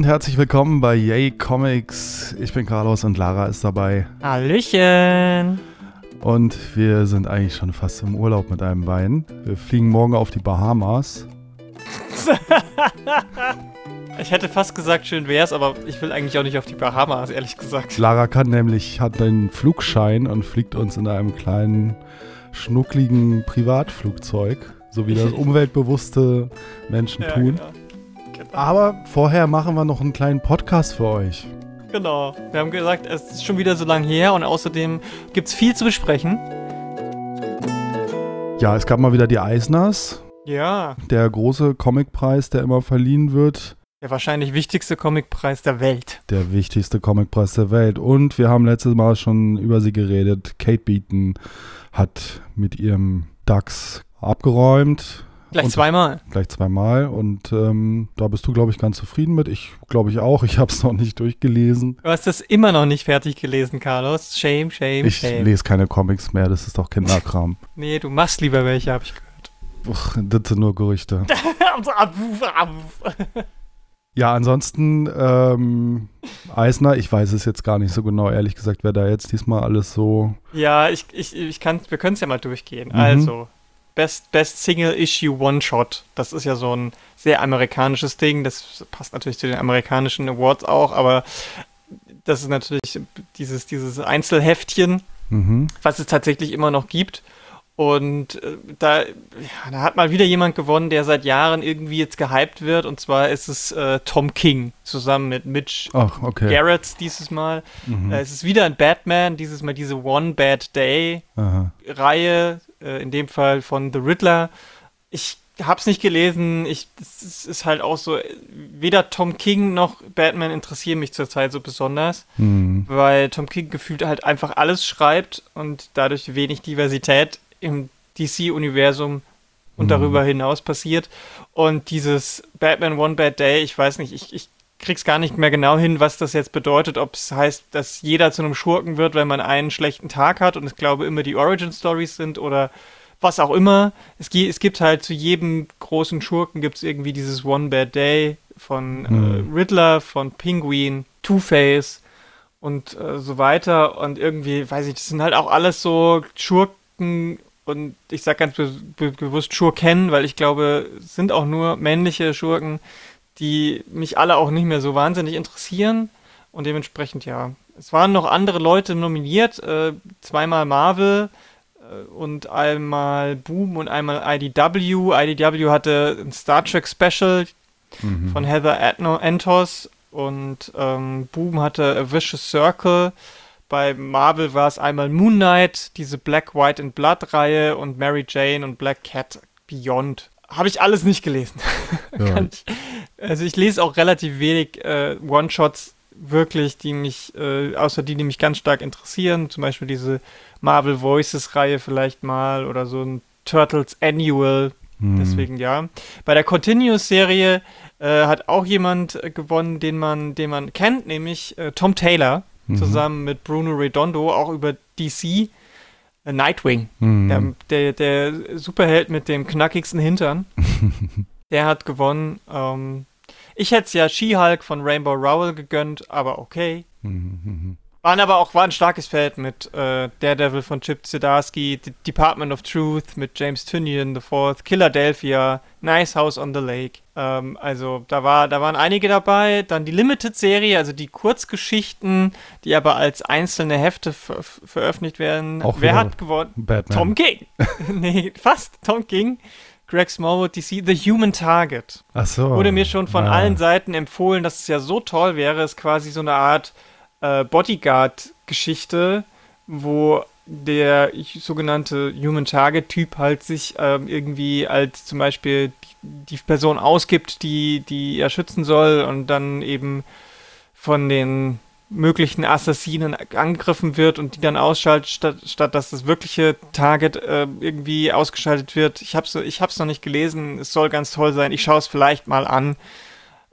Und herzlich willkommen bei Yay Comics. Ich bin Carlos und Lara ist dabei. Hallöchen. Und wir sind eigentlich schon fast im Urlaub mit einem Bein. Wir fliegen morgen auf die Bahamas. ich hätte fast gesagt, schön wär's, aber ich will eigentlich auch nicht auf die Bahamas, ehrlich gesagt. Lara kann nämlich, hat einen Flugschein und fliegt uns in einem kleinen, schnuckligen Privatflugzeug, so wie das umweltbewusste Menschen Ja, tun. genau. Aber vorher machen wir noch einen kleinen Podcast für euch. genau. Wir haben gesagt, es ist schon wieder so lang her und außerdem gibt's viel zu besprechen. Ja, es gab mal wieder die Eisners, Ja, der große Comicpreis, der immer verliehen wird. der wahrscheinlich wichtigste Comicpreis der Welt. Der wichtigste Comicpreis der Welt. Und wir haben letztes Mal schon über sie geredet. Kate Beaton hat mit ihrem DAX abgeräumt. Gleich Und- zweimal. Gleich zweimal. Und ähm, da bist du, glaube ich, ganz zufrieden mit. Ich glaube ich auch. Ich habe es noch nicht durchgelesen. Du hast das immer noch nicht fertig gelesen, Carlos. Shame, shame, Ich shame. lese keine Comics mehr. Das ist doch Kinderkram. Nee, du machst lieber welche, habe ich gehört. Uch, das sind nur Gerüchte. Ja, ansonsten, ähm, Eisner, ich weiß es jetzt gar nicht so genau, ehrlich gesagt, wer da jetzt diesmal alles so. Ja, ich, ich, ich kann, wir können es ja mal durchgehen. Mhm. Also, Best, Best Single Issue One Shot. Das ist ja so ein sehr amerikanisches Ding. Das passt natürlich zu den amerikanischen Awards auch, aber das ist natürlich dieses, dieses Einzelheftchen, Mhm. was es tatsächlich immer noch gibt. Und äh, da, ja, da hat mal wieder jemand gewonnen, der seit Jahren irgendwie jetzt gehypt wird. Und zwar ist es äh, Tom King zusammen mit Mitch Ach, okay. Garrett dieses Mal. Mhm. Äh, es ist wieder ein Batman, dieses Mal diese One Bad Day Aha. Reihe, äh, in dem Fall von The Riddler. Ich hab's nicht gelesen. Ich, es ist- halt auch so, weder Tom King noch Batman interessieren mich zurzeit so besonders, Mhm. weil Tom King gefühlt halt einfach alles schreibt und dadurch wenig Diversität im DC-Universum und Mhm. darüber hinaus passiert. Und dieses Batman One Bad Day, ich weiß nicht, ich, ich krieg's gar nicht mehr genau hin, was das jetzt bedeutet, ob es heißt, dass jeder zu einem Schurken wird, wenn man einen schlechten Tag hat und ich glaube immer die Origin Stories sind oder was auch immer. Es, es gibt halt zu jedem großen Schurken gibt es irgendwie dieses One Bad Day von Mhm. äh, Riddler, von Penguin, Two-Face und äh, so weiter. Und irgendwie, weiß ich, das sind halt auch alles so Schurken und ich sag ganz be be bewusst Schurken, weil ich glaube, es sind auch nur männliche Schurken, die mich alle auch nicht mehr so wahnsinnig interessieren. Und dementsprechend, ja. Es waren noch andere Leute nominiert, äh, zweimal Marvel äh, und einmal Boom und einmal IDW. IDW hatte ein Star Trek Special Mhm. von Heather Antos und ähm, Boom hatte A Vicious Circle. Bei Marvel war es einmal Moon Knight, diese Black, White and Blood Reihe und Mary Jane und Black Cat Beyond. Habe ich alles nicht gelesen. Ja. Ich, also ich lese auch relativ wenig äh, One-Shots wirklich, die mich, äh, außer die, die mich ganz stark interessieren. Zum Beispiel diese Marvel Voices Reihe vielleicht mal oder so ein Turtles Annual. Mhm. Deswegen ja. Bei der Continuous-Serie äh, hat auch jemand äh, gewonnen, den man, den man kennt, nämlich äh, Tom Taylor, Mhm. zusammen mit Bruno Redondo, auch über DC. Äh, Nightwing, Mhm. der, der, der Superheld mit dem knackigsten Hintern. der hat gewonnen. Ähm, ich hätte es ja She-Hulk von Rainbow Rowell gegönnt, aber okay. Mhm. Waren aber auch war ein starkes Feld mit äh, Daredevil von Chip Zdarsky, D Department of Truth mit James Tynion IV, Philadelphia, Nice House on the Lake. Ähm, also da war, da waren einige dabei. Dann die Limited-Serie, also die Kurzgeschichten, die aber als einzelne Hefte ver veröffentlicht werden. Auch Wer hat gewonnen? Batman. Tom King. nee, fast Tom King. Greg Smallwood, DC, The Human Target. Ach so. Wurde mir schon von Ja. allen Seiten empfohlen, dass es ja so toll wäre. Es ist quasi so eine Art äh, Bodyguard-Geschichte, wo der sogenannte Human Target-Typ halt sich ähm, irgendwie als zum Beispiel die, Person ausgibt, die, die er schützen soll und dann eben von den möglichen Assassinen angegriffen wird und die dann ausschaltet, statt, statt dass das wirkliche Target äh, irgendwie ausgeschaltet wird. Ich hab's, ich noch nicht gelesen, es soll ganz toll sein. Ich schaue es vielleicht mal an,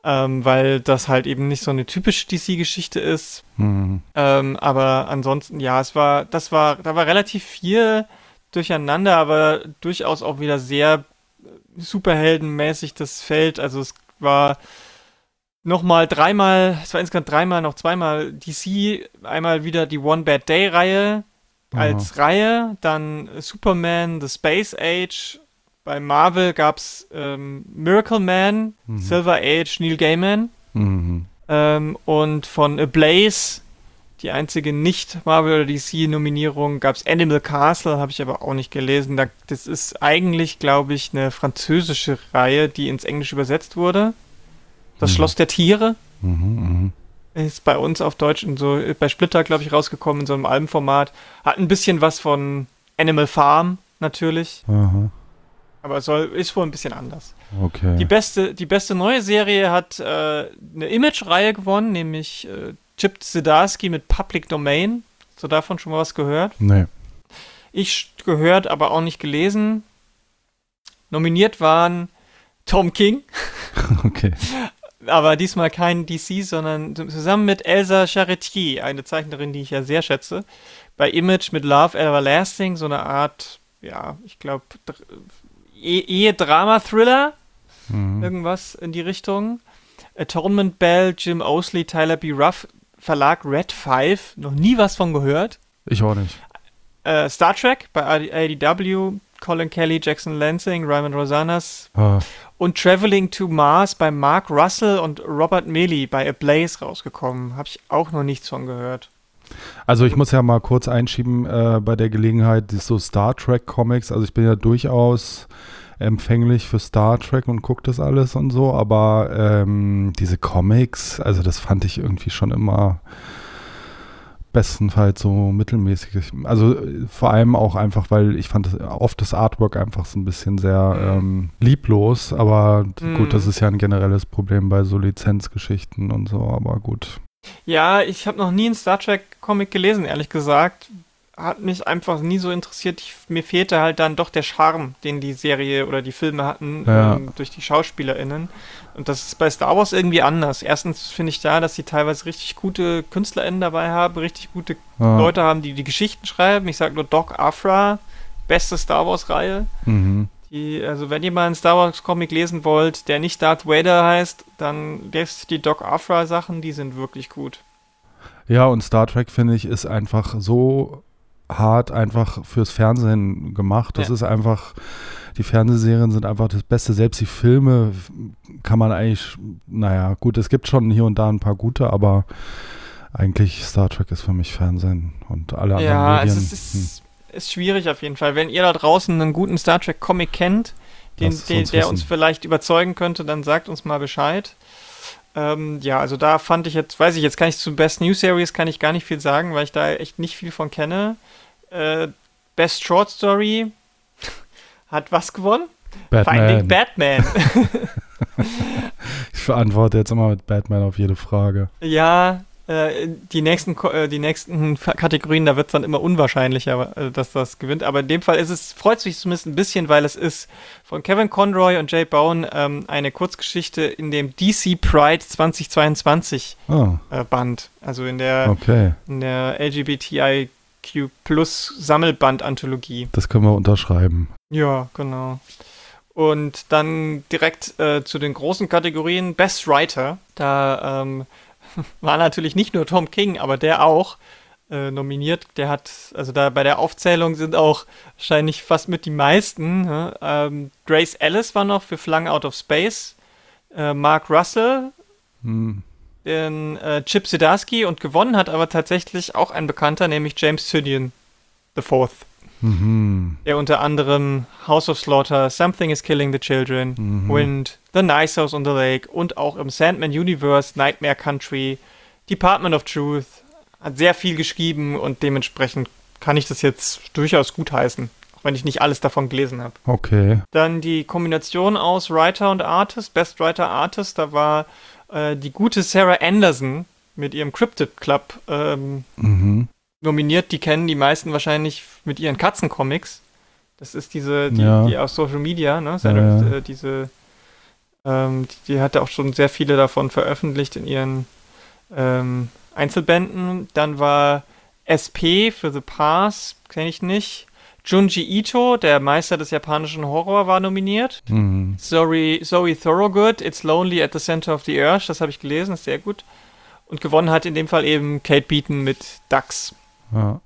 ähm, weil das halt eben nicht so eine typische DC-Geschichte ist. Mhm. Ähm, aber ansonsten, ja, es war, das war, da war relativ viel durcheinander, aber durchaus auch wieder sehr superheldenmäßig das Feld. Also es war nochmal dreimal, es war insgesamt dreimal, noch zweimal DC, einmal wieder die One Bad Day Reihe als Aha. Reihe, dann Superman, The Space Age, bei Marvel gab es ähm, Miracle Man, Mhm. Silver Age, Neil Gaiman Mhm. ähm, und von Ablaze, die einzige nicht Marvel oder DC-Nominierung, gab es Animal Castle, habe ich aber auch nicht gelesen. Da, das ist eigentlich, glaube ich, eine französische Reihe, die ins Englische übersetzt wurde. Das Mhm. Schloss der Tiere Mhm. Mhm. ist bei uns auf Deutsch in so, bei Splitter, glaube ich, rausgekommen in so einem Albenformat. Hat ein bisschen was von Animal Farm, natürlich. Aha. Aber es soll, ist wohl ein bisschen anders. Okay. Die beste, die beste neue Serie hat äh, eine Image-Reihe gewonnen, nämlich äh, Chip Zdarsky mit Public Domain. Hast du davon schon mal was gehört? nee. Ich gehört, aber auch nicht gelesen. Nominiert waren Tom King, Okay. aber diesmal kein DC, sondern zusammen mit Elsa Charretier, eine Zeichnerin, die ich ja sehr schätze. Bei Image mit Love Everlasting, so eine Art, ja, ich glaube, Ehe-Drama-Thriller. Mhm. irgendwas in die Richtung. Atonement Bell, Jim Osley, Tyler B. Ruff, Verlag Red 5, noch nie was von gehört. Ich auch nicht. Äh, Star Trek bei ADW, Colin Kelly, Jackson Lansing, Ryman Rosanas Ah, und Traveling to Mars bei Mark Russell und Robert Milley bei Ablaze rausgekommen. Habe ich auch noch nichts von gehört. Also ich muss ja mal kurz einschieben äh, bei der Gelegenheit, die so Star Trek Comics, also ich bin ja durchaus empfänglich für Star Trek und gucke das alles und so, aber ähm, diese Comics, also das fand ich irgendwie schon immer bestenfalls so mittelmäßig. Also äh, vor allem auch einfach, weil ich fand das, oft das Artwork einfach so ein bisschen sehr ähm, lieblos, aber Mhm. gut, das ist ja ein generelles Problem bei so Lizenzgeschichten und so, aber gut. Ja, ich habe noch nie einen Star Trek-Comic gelesen, ehrlich gesagt. Hat mich einfach nie so interessiert. Ich, mir fehlte halt dann doch der Charme, den die Serie oder die Filme hatten Ja. ähm, durch die SchauspielerInnen. Und das ist bei Star Wars irgendwie anders. Erstens finde ich da, dass sie teilweise richtig gute KünstlerInnen dabei haben, richtig gute Ah, Leute haben, die die Geschichten schreiben. Ich sage nur Doc Afra, beste Star Wars-Reihe. Mhm. Die, also wenn ihr mal einen Star Wars Comic lesen wollt, der nicht Darth Vader heißt, dann lest die Doc Afra Sachen, die sind wirklich gut. Ja, und Star Trek, finde ich, ist einfach so hart einfach fürs Fernsehen gemacht. Das Ja. ist einfach, die Fernsehserien sind einfach das Beste. Selbst die Filme kann man eigentlich, naja, gut, es gibt schon hier und da ein paar gute, aber eigentlich Star Trek ist für mich Fernsehen und alle anderen Ja, Medien. es ist, ist, schwierig auf jeden Fall. Wenn ihr da draußen einen guten Star Trek Comic kennt, den, es den, uns der wissen. uns vielleicht überzeugen könnte, dann sagt uns mal Bescheid. Ähm, ja, also da fand ich jetzt, weiß ich, jetzt kann ich zu Best New Series kann ich gar nicht viel sagen, weil ich da echt nicht viel von kenne. Äh, Best Short Story hat was gewonnen? Hm. Finding Batman. Batman. Ich verantworte jetzt immer mit Batman auf jede Frage. Ja, äh, die nächsten, äh, die nächsten Kategorien, da wird es dann immer unwahrscheinlicher, äh, dass das gewinnt. Aber in dem Fall ist es, freut sich zumindest ein bisschen, weil es ist von Kevin Conroy und Jay Bowen ähm, eine Kurzgeschichte in dem DC Pride 2022 Ah, äh, Band. Also in der, okay. in der LGBTIQ Plus Sammelband-Anthologie. Das können wir unterschreiben. Ja, genau. Und dann direkt äh, zu den großen Kategorien Best Writer. Da ähm, war natürlich nicht nur Tom King, aber der auch äh, nominiert. Der hat, also da bei der Aufzählung sind auch wahrscheinlich fast mit die meisten. Ne? Ähm, Grace Ellis war noch für Flung Out of Space. Äh, Mark Russell, Hm. den äh, Chip Zdarsky und gewonnen hat aber tatsächlich auch ein Bekannter, nämlich James Tynion the Fourth. Mhm. Der unter anderem House of Slaughter, Something is Killing the Children, Mhm. Wind, The Nice House on the Lake und auch im Sandman Universe, Nightmare Country, Department of Truth, hat sehr viel geschrieben und dementsprechend kann ich das jetzt durchaus gutheißen, auch wenn ich nicht alles davon gelesen habe. Okay. Dann die Kombination aus Writer und Artist, Best Writer Artist, da war äh, die gute Sarah Anderson mit ihrem Cryptid Club ähm, Mhm. Nominiert, die kennen die meisten wahrscheinlich mit ihren Katzencomics. Das ist diese, die, Ja. die aus Social Media, ne? Ja, ja. Äh, diese, ähm, die, die hatte auch schon sehr viele davon veröffentlicht in ihren ähm, Einzelbänden. Dann war SP für The Pass, kenne ich nicht. Junji Ito, der Meister des japanischen Horror, war nominiert. Mhm. Zoe, Zoe Thorogood, It's Lonely at the Center of the Earth, das habe ich gelesen, ist sehr gut. Und gewonnen hat in dem Fall eben Kate Beaton mit Ducks. Ja.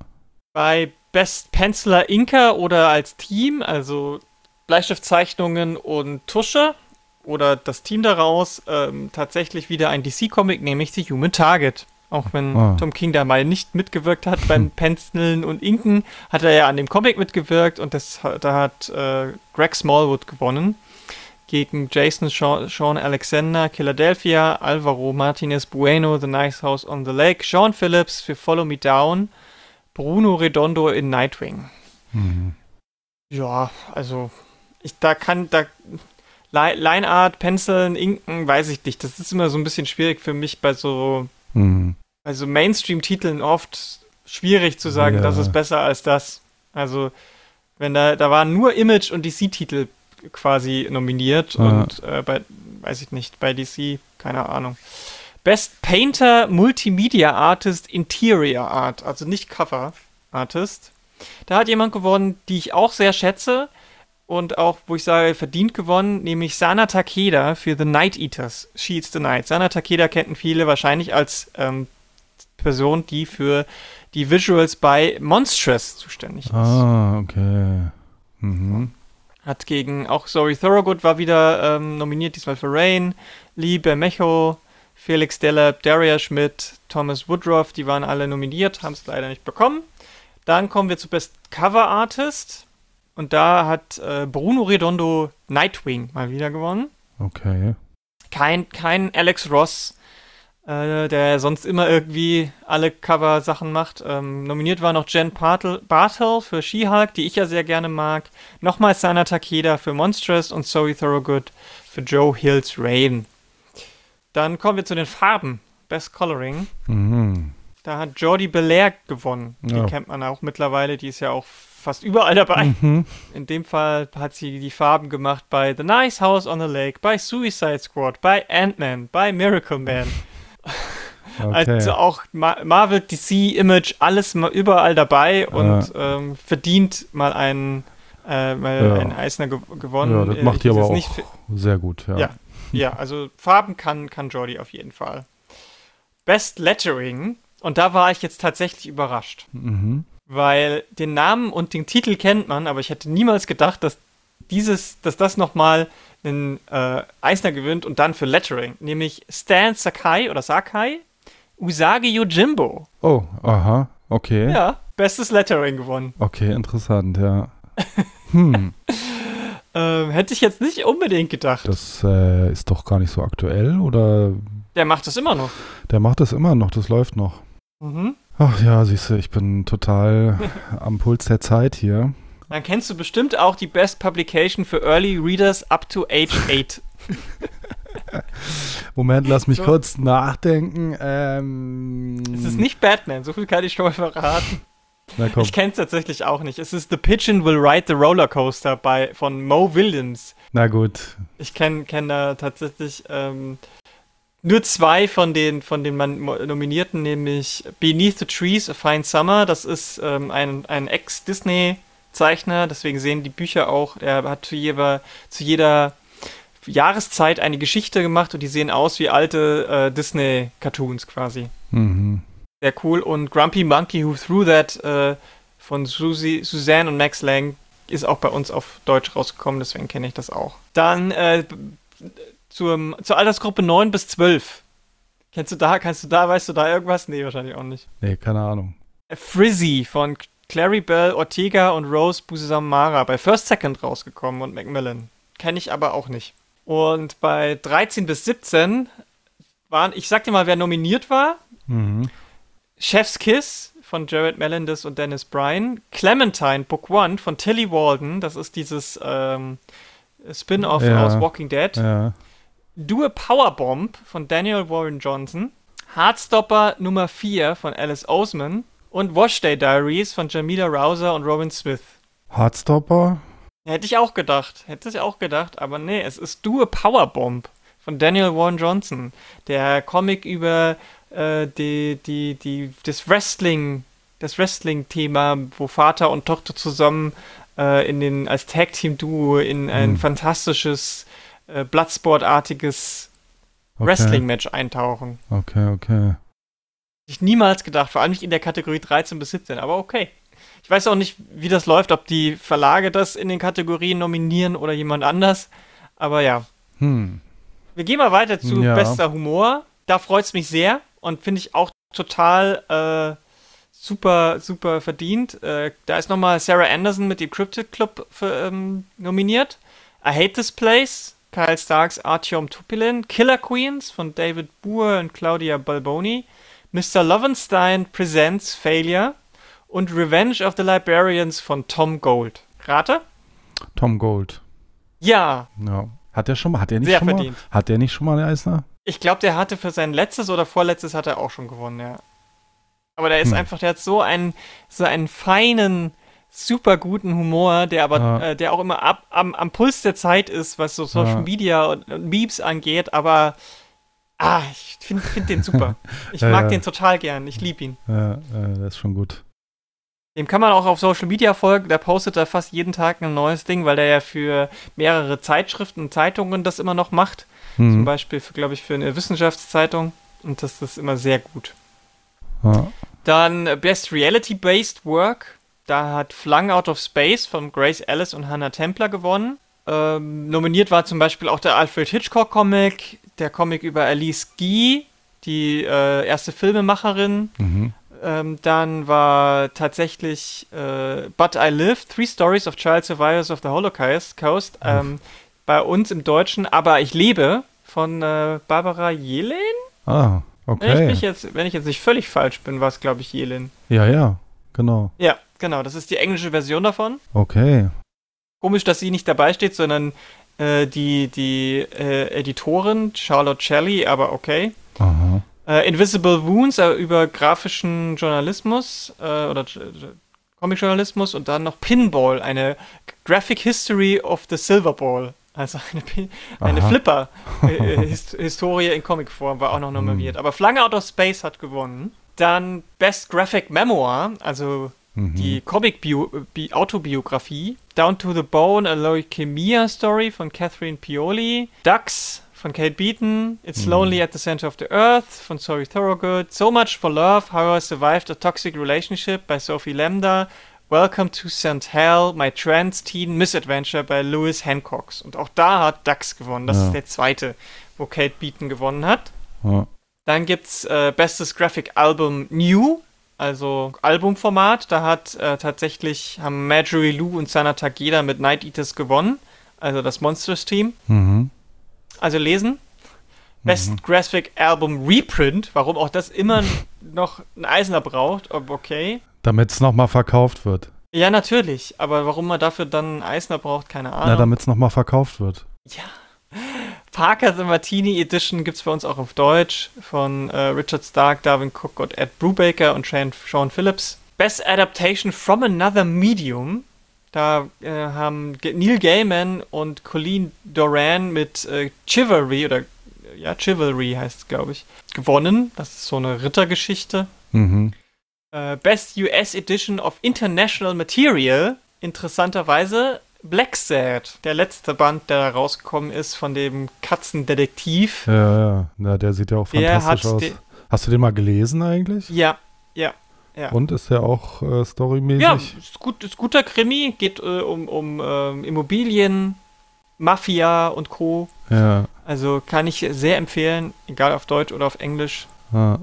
Bei Best Penciler Inker oder als Team, also Bleistiftzeichnungen und Tusche oder das Team daraus, ähm, tatsächlich wieder ein DC-Comic, nämlich The Human Target. Auch wenn Ah. Tom King da mal nicht mitgewirkt hat beim Penciln und Inken, hat er ja an dem Comic mitgewirkt und das, da hat äh, Greg Smallwood gewonnen. Gegen Jason Sean, Sean Alexander, Philadelphia, Alvaro Martinez Bueno, The Nice House on the Lake, Sean Phillips für Follow Me Down, Bruno Redondo in Nightwing. Mhm. Ja, also ich da kann da Li- Lineart, Penciln, Inken, weiß ich nicht. Das ist immer so ein bisschen schwierig für mich bei so Mhm. bei so Mainstream-Titeln oft schwierig zu sagen, Ja. das ist besser als das. Also wenn da da waren nur Image und DC-Titel quasi nominiert Ja. und äh, bei weiß ich nicht bei DC keine Ahnung. Best Painter Multimedia Artist Interior Art, also nicht Cover Artist. Da hat jemand gewonnen, die ich auch sehr schätze und auch, wo ich sage, verdient gewonnen, nämlich Sana Takeda für The Night Eaters, She Eats the Night. Sana Takeda kennen viele wahrscheinlich als ähm, Person, die für die Visuals bei Monstrous zuständig ist. Ah, okay. Mhm. Hat gegen, auch Zoe Thorogood war wieder ähm, nominiert, diesmal für Rain, Lee Bermejo, Felix Delep, Daria Schmidt, Thomas Woodruff, die waren alle nominiert, haben es leider nicht bekommen. Dann kommen wir zu Best Cover Artist und da hat äh, Bruno Redondo Nightwing mal wieder gewonnen. Okay. Kein, kein Alex Ross, äh, der sonst immer irgendwie alle Cover-Sachen macht. Ähm, nominiert war noch Jen Bartel, Bartel für She-Hulk, die ich ja sehr gerne mag. Nochmal Sana Takeda für Monstrous und Zoe Thorogood für Joe Hills Rain. Dann kommen wir zu den Farben. Best Coloring. Mhm. Da hat Jordi Belair gewonnen. Die Ja. kennt man auch mittlerweile. Die ist ja auch fast überall dabei. Mhm. In dem Fall hat sie die Farben gemacht bei The Nice House on the Lake, bei Suicide Squad, bei Ant-Man, bei Miracle Man. Okay. Also auch Ma Marvel, DC, Image, alles mal überall dabei und ähm, verdient mal einen, äh, mal Ja. einen Eisner ge gewonnen. ja, das Äh, macht ich die aber auch sehr gut, ja. Ja. Ja, also Farben kann, kann Jordi auf jeden Fall. Best Lettering. Und da war ich jetzt tatsächlich überrascht. Mhm. Weil den Namen und den Titel kennt man, aber ich hätte niemals gedacht, dass dieses, dass das nochmal einen äh, Eisner gewinnt und dann für Lettering. Nämlich Stan Sakai oder Sakai, Usagi Yojimbo. Oh, aha, okay. Ja, bestes Lettering gewonnen. Okay, interessant, ja. Hm, Ähm, hätte ich jetzt nicht unbedingt gedacht. das äh, ist doch gar nicht so aktuell oder Der macht das immer noch. der macht das immer noch, das läuft noch. Mhm. Ach ja, siehst du, ich bin total am Puls der Zeit hier. Dann kennst du bestimmt auch die Best Publication für Early Readers up to age 8. Moment, lass mich So. kurz nachdenken. Ähm, Es ist nicht Batman, so viel kann ich schon mal verraten. Na komm. Ich kenne es tatsächlich auch nicht. Es ist The Pigeon Will Ride the Roller Coaster bei, von Mo Williams. Na gut. Ich kenne kenn da tatsächlich ähm, nur zwei von den, von den Nominierten, nämlich Beneath the Trees, A Fine Summer. Das ist ähm, ein, ein Ex-Disney-Zeichner, deswegen sehen die Bücher auch, er hat zu jeder, zu jeder Jahreszeit eine Geschichte gemacht und die sehen aus wie alte äh, Disney-Cartoons quasi. Mhm. Sehr cool. Und Grumpy Monkey Who Threw That äh, von Susi, Suzanne und Max Lang ist auch bei uns auf Deutsch rausgekommen, deswegen kenne ich das auch. Dann äh, zur, zur Altersgruppe 9 bis 12. Kennst du da, kannst du da, weißt du da irgendwas? Nee, wahrscheinlich auch nicht. Nee, keine Ahnung. Äh, Frizzy von Claribel Ortega und Rose Busamara bei First Second rausgekommen und Macmillan. Kenne ich aber auch nicht. Und bei 13 bis 17 waren, ich sag dir mal, wer nominiert war. Mhm. Chef's Kiss von Jared Melendez und Dennis Bryan. Clementine Book One von Tilly Walden. Das ist dieses ähm, Spin-off Ja. aus Walking Dead. Ja. Do a Powerbomb von Daniel Warren Johnson. Heartstopper Nummer 4 von Alice Oseman. Und Washday Diaries von Jamila Rouser und Robin Smith. Heartstopper? Hätte ich auch gedacht. Hätte ich auch gedacht. Aber nee, es ist Do a Powerbomb von Daniel Warren Johnson. Der Comic über äh, die, die, die, das Wrestling das Wrestling-Thema, wo Vater und Tochter zusammen äh, in den, als Tag-Team-Duo in ein Hm. fantastisches, äh, Bloodsport-artiges Okay. Wrestling-Match eintauchen. Okay, okay. Hätte ich niemals gedacht, vor allem nicht in der Kategorie 13 bis 17, aber okay. Ich weiß auch nicht, wie das läuft, ob die Verlage das in den Kategorien nominieren oder jemand anders. Aber ja. Hm. Wir gehen mal weiter zu Ja. bester Humor. Da freut es mich sehr und finde ich auch total äh, super, super verdient. Äh, da ist nochmal Sarah Anderson mit dem Cryptid Club für, ähm, nominiert. I Hate This Place, Kyle Starks, Artyom Tupilin, Killer Queens von David Boer und Claudia Balboni, Mr. Lovenstein Presents Failure und Revenge of the Librarians von Tom Gold. Rate? Tom Gold. Ja, Ja. Hat er schon mal? Hat er nicht Sehr schon verdient. mal? Hat er nicht schon mal einen Eisner? Ich glaube, der hatte für sein letztes oder vorletztes hat er auch schon gewonnen, ja. Aber der ist Hm. einfach, der hat so einen, so einen feinen, super guten Humor, der aber, Ja. äh, der auch immer ab, am, am Puls der Zeit ist, was so Social Ja. Media und, und Memes angeht, aber ah, ich finde find den super. Ich mag ja. den total gern, ich liebe ihn. Ja, äh, das ist schon gut. Dem kann man auch auf Social Media folgen, der postet da fast jeden Tag ein neues Ding, weil der ja für mehrere Zeitschriften und Zeitungen das immer noch macht. Zum Hm. Beispiel, für, glaube ich, für eine Wissenschaftszeitung. Und das ist immer sehr gut. Ja. Dann äh, Best Reality-Based Work. Da hat Flung Out of Space von Grace Ellis und Hannah Templer gewonnen. Ähm, nominiert war zum Beispiel auch der Alfred Hitchcock-Comic, der Comic über Alice Guy, die äh, erste Filmemacherin. Mhm. Ähm, dann war tatsächlich äh, But I Live, Three Stories of Child Survivors of the Holocaust, Coast, ähm, bei uns im Deutschen, aber ich lebe von äh, Barbara Jelin. Ah, Wenn, ich okay. jetzt, wenn ich jetzt nicht völlig falsch bin, war es, glaube ich, Jelin. Ja, ja, genau. Ja, genau, das ist die englische Version davon. Okay. Komisch, dass sie nicht dabei steht, sondern äh, die, die äh, Editorin Charlotte Shelley, aber okay. Aha. Äh, Invisible Wounds äh, über grafischen Journalismus äh, oder Comic-Journalismus und dann noch Pinball, eine Graphic History of the Silver Ball. Also eine, eine. Flipper-Historie in Comicform war auch noch nominiert. Aber Flung Out of Space hat gewonnen. Dann Best Graphic Memoir, also Mhm. die Comic-Autobiografie. Down to the Bone, a Leukämia Story von Catherine Pioli. Ducks von Kate Beaton. It's Mhm. Lonely at the Center of the Earth von Zoe Thorogood. So Much for Love, How I Survived a Toxic Relationship bei Sophie Lambda. Welcome to St. Hell, My Trans Teen Misadventure bei Lewis Hancocks. Und auch da hat Ducks gewonnen. Das Ja. ist der zweite, wo Kate Beaton gewonnen hat. Ja. Dann gibt's äh, Bestes Graphic Album New, also Albumformat. Da hat äh, tatsächlich haben Marjorie Lou und Sana Takeda mit Night Eaters gewonnen, also das Monsters Team. Mhm. Also lesen. Best Graphic Album Reprint, warum auch das immer noch ein Eisner braucht, okay. Damit es nochmal verkauft wird. Ja, natürlich, aber warum man dafür dann einen Eisner braucht, keine Ahnung. Na, damit es nochmal verkauft wird. Parker The Martini Edition gibt es bei uns auch auf Deutsch von äh, Richard Stark, Darwin Cook und Ed Brubaker und Sean, Sean Phillips. Best Adaptation from Another Medium. Da äh, haben Neil Gaiman und Colleen Doran mit äh, Chivalry oder ja, Chivalry heißt es, glaube ich, gewonnen. Das ist so eine Rittergeschichte. Mhm. Äh, Best US Edition of International Material. Interessanterweise Black Sad, der letzte Band, der rausgekommen ist von dem Katzendetektiv. Ja, ja. Na, der sieht ja auch fantastisch aus. Hast du den mal gelesen eigentlich? Ja, ja, ja. Und ist der auch äh, storymäßig? Ja, ist, gut, ist guter Krimi, geht äh, um, um ähm, Immobilien, Mafia und Co. Ja. Also kann ich sehr empfehlen, egal auf Deutsch oder auf Englisch. ja.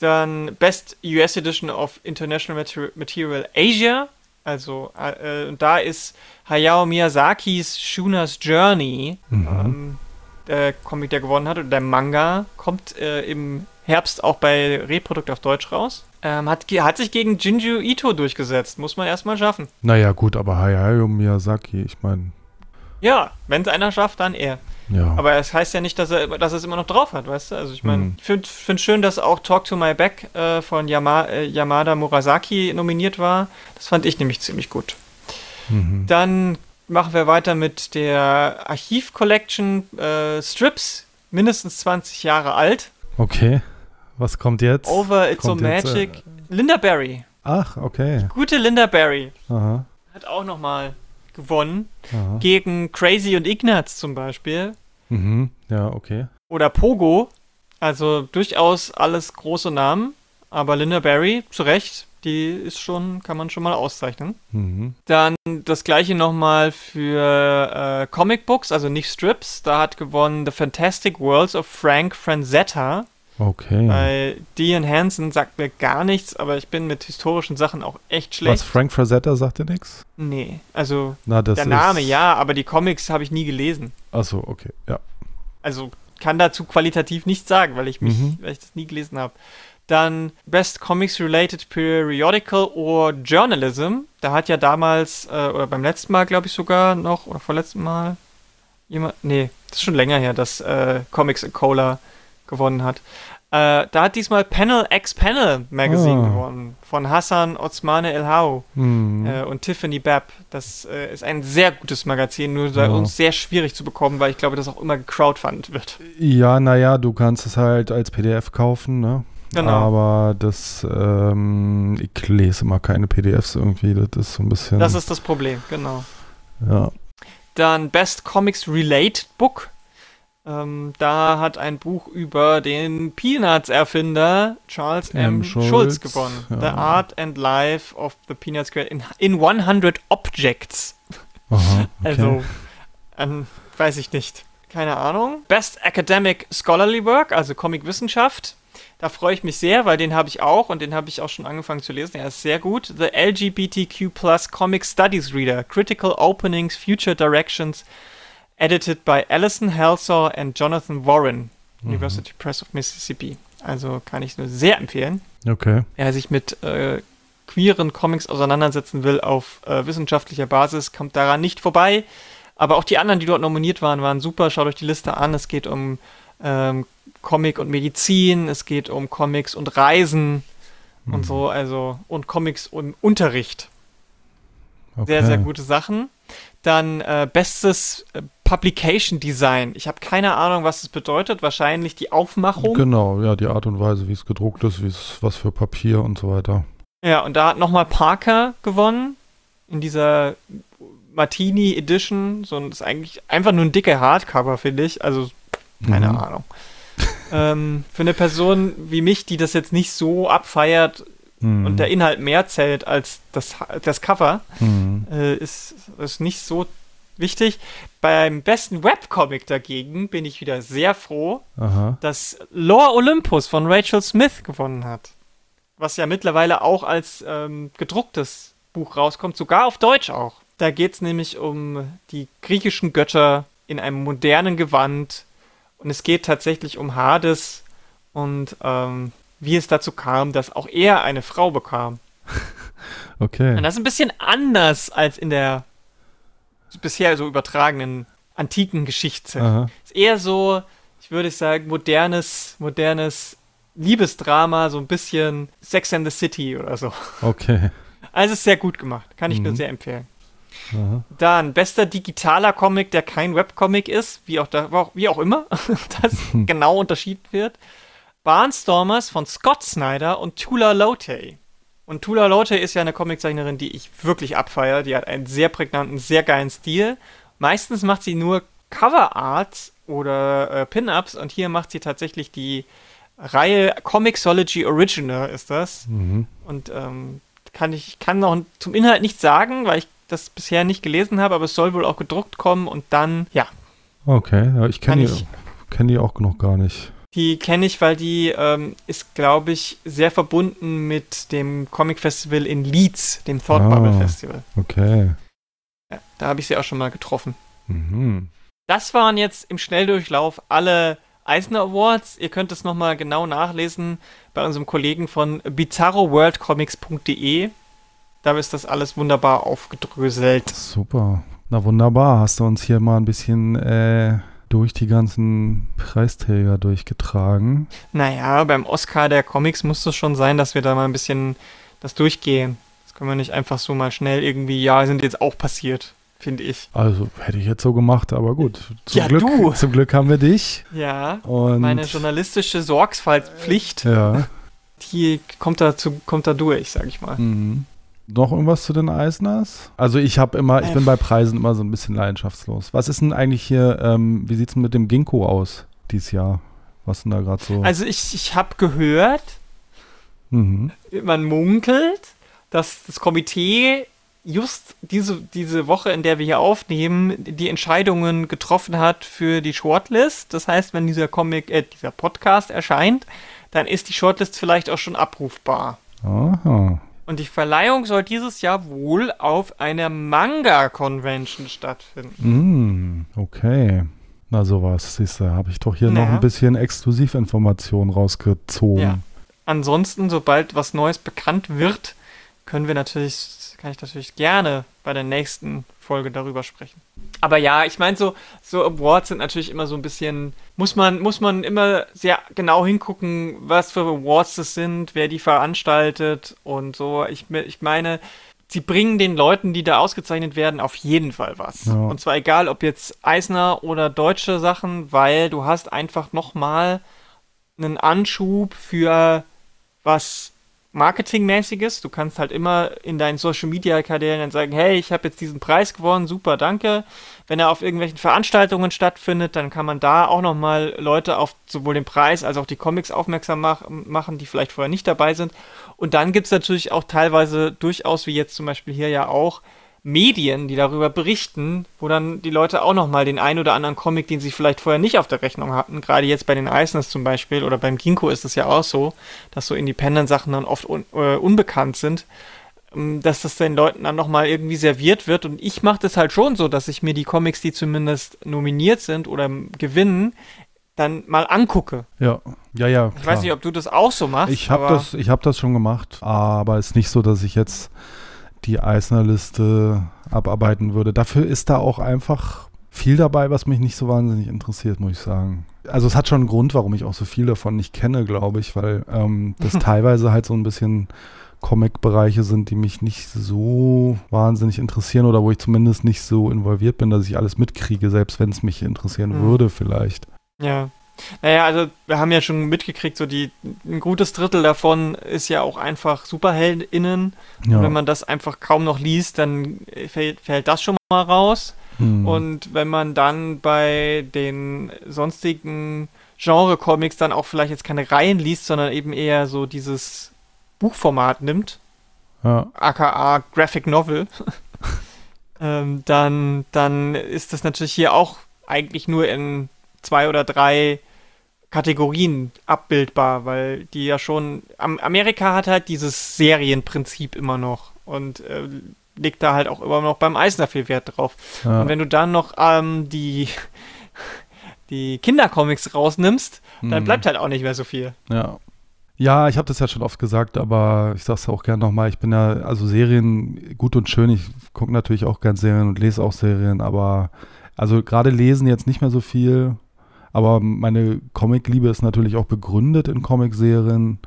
Dann Best US Edition of International Mater Material Asia. Also, äh, und da ist Hayao Miyazakis Shuna's Journey, Mhm. ähm, der Comic, der gewonnen hat, und der Manga kommt äh, im Herbst auch bei Reprodukt auf Deutsch raus. Ähm, hat, hat sich gegen Jinju Ito durchgesetzt, muss man erstmal schaffen. Naja, gut, aber Hayao Miyazaki, ich meine, Ja, wenn es einer schafft, dann er. Ja. Aber es heißt ja nicht, dass er, dass er es immer noch drauf hat, weißt du? Also ich meine, Mhm. ich finde find schön, dass auch Talk to My Back äh, von Yama, äh, Yamada Murasaki nominiert war. Das fand ich nämlich ziemlich gut. mhm. Dann machen wir weiter mit der Archiv-Collection äh, Strips, mindestens 20 Jahre alt. Okay. Was kommt jetzt? Over It's So Kommt jetzt, Magic. Linda Barry. Ach, okay. Gute Linda Barry Aha. hat auch nochmal gewonnen. Aha. Gegen Crazy und Ignaz zum Beispiel. Mhm. Ja, okay. Oder Pogo. Also durchaus alles große Namen. Aber Linda Barry, zu Recht, die ist schon, kann man schon mal auszeichnen. Mhm. Dann das gleiche nochmal für äh, Comic Books, also nicht Strips. Da hat gewonnen The Fantastic Worlds of Frank Franzetta. Okay. Bei Dean Hansen sagt mir gar nichts, aber ich bin mit historischen Sachen auch echt schlecht. Was, Frank Frazetta sagt dir nichts? Nee, also Na, der Name ja, aber die Comics habe ich nie gelesen. Achso, okay. Ja. Also kann dazu qualitativ nichts sagen, weil ich mich, Mhm. weil ich das nie gelesen habe. Dann Best Comics Related Periodical or Journalism. Da hat ja damals, äh, oder beim letzten Mal, glaube ich sogar noch, oder vorletzten Mal, jemand, nee, das ist schon länger her, dass äh, Comics Cola gewonnen hat. Äh, da hat diesmal Panel X Panel Magazine Ah. gewonnen. Von Hassan Osmane El Hau Mhm. äh, und Tiffany Babb. Das äh, ist ein sehr gutes Magazin, nur bei Ja. uns sehr schwierig zu bekommen, weil ich glaube, das auch immer gecrowdfundet wird. Ja, naja, du kannst es halt als PDF kaufen, ne? Genau. Aber das, ähm, ich lese immer keine PDFs irgendwie. Das ist so ein bisschen. Das ist das Problem, genau. ja. Dann Best Comics Related Book. Ähm, da hat ein Buch über den Peanuts-Erfinder Charles M. M. Schulz, Schulz, gewonnen. ja. The Art and Life of the Peanuts in, in 100 Objects. Aha, okay. Also, ähm, weiß ich nicht. Keine Ahnung. Best Academic Scholarly Work, also Comic-Wissenschaft. Da freue ich mich sehr, weil den habe ich auch und den habe ich auch schon angefangen zu lesen. Er ist sehr gut. The LGBTQ Comic Studies Reader, Critical Openings, Future Directions, edited by Alison Halsor and Jonathan Warren, University Press of Mississippi. Also kann ich nur sehr empfehlen okay. wer sich mit äh, queeren Comics auseinandersetzen will auf äh, wissenschaftlicher Basis, kommt daran nicht vorbei. Aber auch die anderen, die dort nominiert waren, waren super. Schaut euch die Liste an. Es geht um ähm, Comic und Medizin, es geht um Comics und Reisen und Mhm. so, also und Comics und Unterricht. okay. Sehr, sehr gute Sachen. Dann äh, bestes äh, Publication Design. Ich habe keine Ahnung, was es bedeutet. Wahrscheinlich die Aufmachung. Genau, ja, die Art und Weise, wie es gedruckt ist, wie es was für Papier und so weiter. Ja, und da hat nochmal Parker gewonnen. In dieser Martini Edition. So ist eigentlich einfach nur ein dicker Hardcover, finde ich. Also, keine Mhm. Ahnung. ähm, für eine Person wie mich, die das jetzt nicht so abfeiert Mhm. und der Inhalt mehr zählt als das, das Cover, Mhm. äh, ist, ist nicht so wichtig. Beim besten Webcomic dagegen bin ich wieder sehr froh, Aha. dass Lore Olympus von Rachel Smith gewonnen hat. Was ja mittlerweile auch als ähm, gedrucktes Buch rauskommt, sogar auf Deutsch auch. Da geht es nämlich um die griechischen Götter in einem modernen Gewand. Und es geht tatsächlich um Hades und ähm, wie es dazu kam, dass auch er eine Frau bekam. Okay. Und das ist ein bisschen anders als in der bisher so übertragenen antiken Geschichte. Aha. Ist eher so, ich würde sagen, modernes, modernes Liebesdrama, so ein bisschen Sex and the City oder so. Okay. Also ist sehr gut gemacht, kann ich nur Mhm. sehr empfehlen. Aha. Dann bester digitaler Comic, der kein Webcomic ist, wie auch, da, wie auch immer, das genau unterschieden wird. Barnstormers von Scott Snyder und Tula Lotay. Und Tula Lotay ist ja eine Comiczeichnerin, die ich wirklich abfeiere. Die hat einen sehr prägnanten, sehr geilen Stil. Meistens macht sie nur Cover Art oder äh, Pin-Ups und hier macht sie tatsächlich die Reihe Comixology Original ist das. Mhm. Und ähm, kann ich kann noch zum Inhalt nichts sagen, weil ich das bisher nicht gelesen habe, aber es soll wohl auch gedruckt kommen und dann, ja, Okay, ja, ich kenne die, kenn die auch noch gar nicht. Die kenne ich, weil die ähm, ist, glaube ich, sehr verbunden mit dem Comic Festival in Leeds, dem Thought Ah. Bubble Festival. Okay. Ja, da habe ich sie auch schon mal getroffen. Mhm. Das waren jetzt im Schnelldurchlauf alle Eisner Awards. Ihr könnt es nochmal genau nachlesen bei unserem Kollegen von bizarroworldcomics.de. Da ist das alles wunderbar aufgedröselt. Super. Na wunderbar. Hast du uns hier mal ein bisschen äh, durch die ganzen Preisträger durchgetragen? Naja, beim Oscar der Comics muss es schon sein, dass wir da mal ein bisschen das durchgehen. Das können wir nicht einfach so mal schnell irgendwie, ja, sind jetzt auch passiert, finde ich. Also hätte ich jetzt so gemacht, aber gut. Zum Ja, Glück, du. Zum Glück haben wir dich. Ja, Und meine journalistische Sorgfaltspflicht. ja. die kommt da, zu, kommt da durch, sag ich mal. Mhm. Noch irgendwas zu den Eisners? Also ich habe immer, ich bin bei Preisen immer so ein bisschen leidenschaftslos. Was ist denn eigentlich hier, ähm, wie sieht es mit dem Ginkgo aus dieses Jahr? Was denn da gerade so? Also ich, ich habe gehört, mhm. man munkelt, dass das Komitee just diese, diese Woche, in der wir hier aufnehmen, die Entscheidungen getroffen hat für die Shortlist. Das heißt, wenn dieser Comic, äh, dieser Podcast erscheint, dann ist die Shortlist vielleicht auch schon abrufbar. Aha. Und die Verleihung soll dieses Jahr wohl auf einer Manga-Convention stattfinden. Mm, okay. Na sowas, siehst du, habe ich doch hier naja. noch ein bisschen Exklusivinformationen rausgezogen. Ja. Ansonsten, sobald was Neues bekannt wird, können wir natürlich, kann ich natürlich gerne bei der nächsten Folge darüber sprechen. Aber ja, ich meine, so, so Awards sind natürlich immer so ein bisschen, muss man, muss man immer sehr genau hingucken, was für Awards das sind, wer die veranstaltet und so. Ich, ich meine, sie bringen den Leuten, die da ausgezeichnet werden, auf jeden Fall was. Ja. Und zwar egal, ob jetzt Eisner oder deutsche Sachen, weil du hast einfach nochmal einen Anschub für was Marketingmäßiges. Du kannst halt immer in deinen Social Media Kanälen sagen, hey, ich habe jetzt diesen Preis gewonnen, super, danke. Wenn er auf irgendwelchen Veranstaltungen stattfindet, dann kann man da auch nochmal Leute auf sowohl den Preis als auch die Comics aufmerksam mach machen, die vielleicht vorher nicht dabei sind. Und dann gibt es natürlich auch teilweise durchaus, wie jetzt zum Beispiel hier ja auch, Medien, die darüber berichten, wo dann die Leute auch nochmal den einen oder anderen Comic, den sie vielleicht vorher nicht auf der Rechnung hatten, gerade jetzt bei den Eisners zum Beispiel oder beim Ginkgo ist es ja auch so, dass so Independent-Sachen dann oft un äh, unbekannt sind, ähm, dass das den Leuten dann nochmal irgendwie serviert wird und ich mache das halt schon so, dass ich mir die Comics, die zumindest nominiert sind oder gewinnen, dann mal angucke. Ja, ja, ja. Ich weiß nicht, ob du das auch so machst. Ich habe das, hab das schon gemacht, aber es ist nicht so, dass ich jetzt die Eisner-Liste abarbeiten würde. Dafür ist da auch einfach viel dabei, was mich nicht so wahnsinnig interessiert, muss ich sagen. Also es hat schon einen Grund, warum ich auch so viel davon nicht kenne, glaube ich, weil ähm, das teilweise halt so ein bisschen Comic-Bereiche sind, die mich nicht so wahnsinnig interessieren oder wo ich zumindest nicht so involviert bin, dass ich alles mitkriege, selbst wenn es mich interessieren mhm. würde vielleicht. Ja, naja, also wir haben ja schon mitgekriegt, so die ein gutes Drittel davon ist ja auch einfach SuperheldInnen. Ja. Und wenn man das einfach kaum noch liest, dann fällt, fällt das schon mal raus. Hm. Und wenn man dann bei den sonstigen Genre-Comics dann auch vielleicht jetzt keine Reihen liest, sondern eben eher so dieses Buchformat nimmt, ja. aka Graphic Novel, ähm, dann, dann ist das natürlich hier auch eigentlich nur in zwei oder drei Kategorien abbildbar, weil die ja schon. Amerika hat halt dieses Serienprinzip immer noch und äh, legt da halt auch immer noch beim Eisner viel Wert drauf. Ja. Und wenn du dann noch ähm, die, die Kindercomics rausnimmst, dann hm. bleibt halt auch nicht mehr so viel. Ja. Ja, ich habe das ja schon oft gesagt, aber ich sage es auch gerne nochmal. Ich bin ja, also Serien gut und schön. Ich gucke natürlich auch gern Serien und lese auch Serien, aber also gerade lesen jetzt nicht mehr so viel. Aber meine Comic-Liebe ist natürlich auch begründet in Comicserien.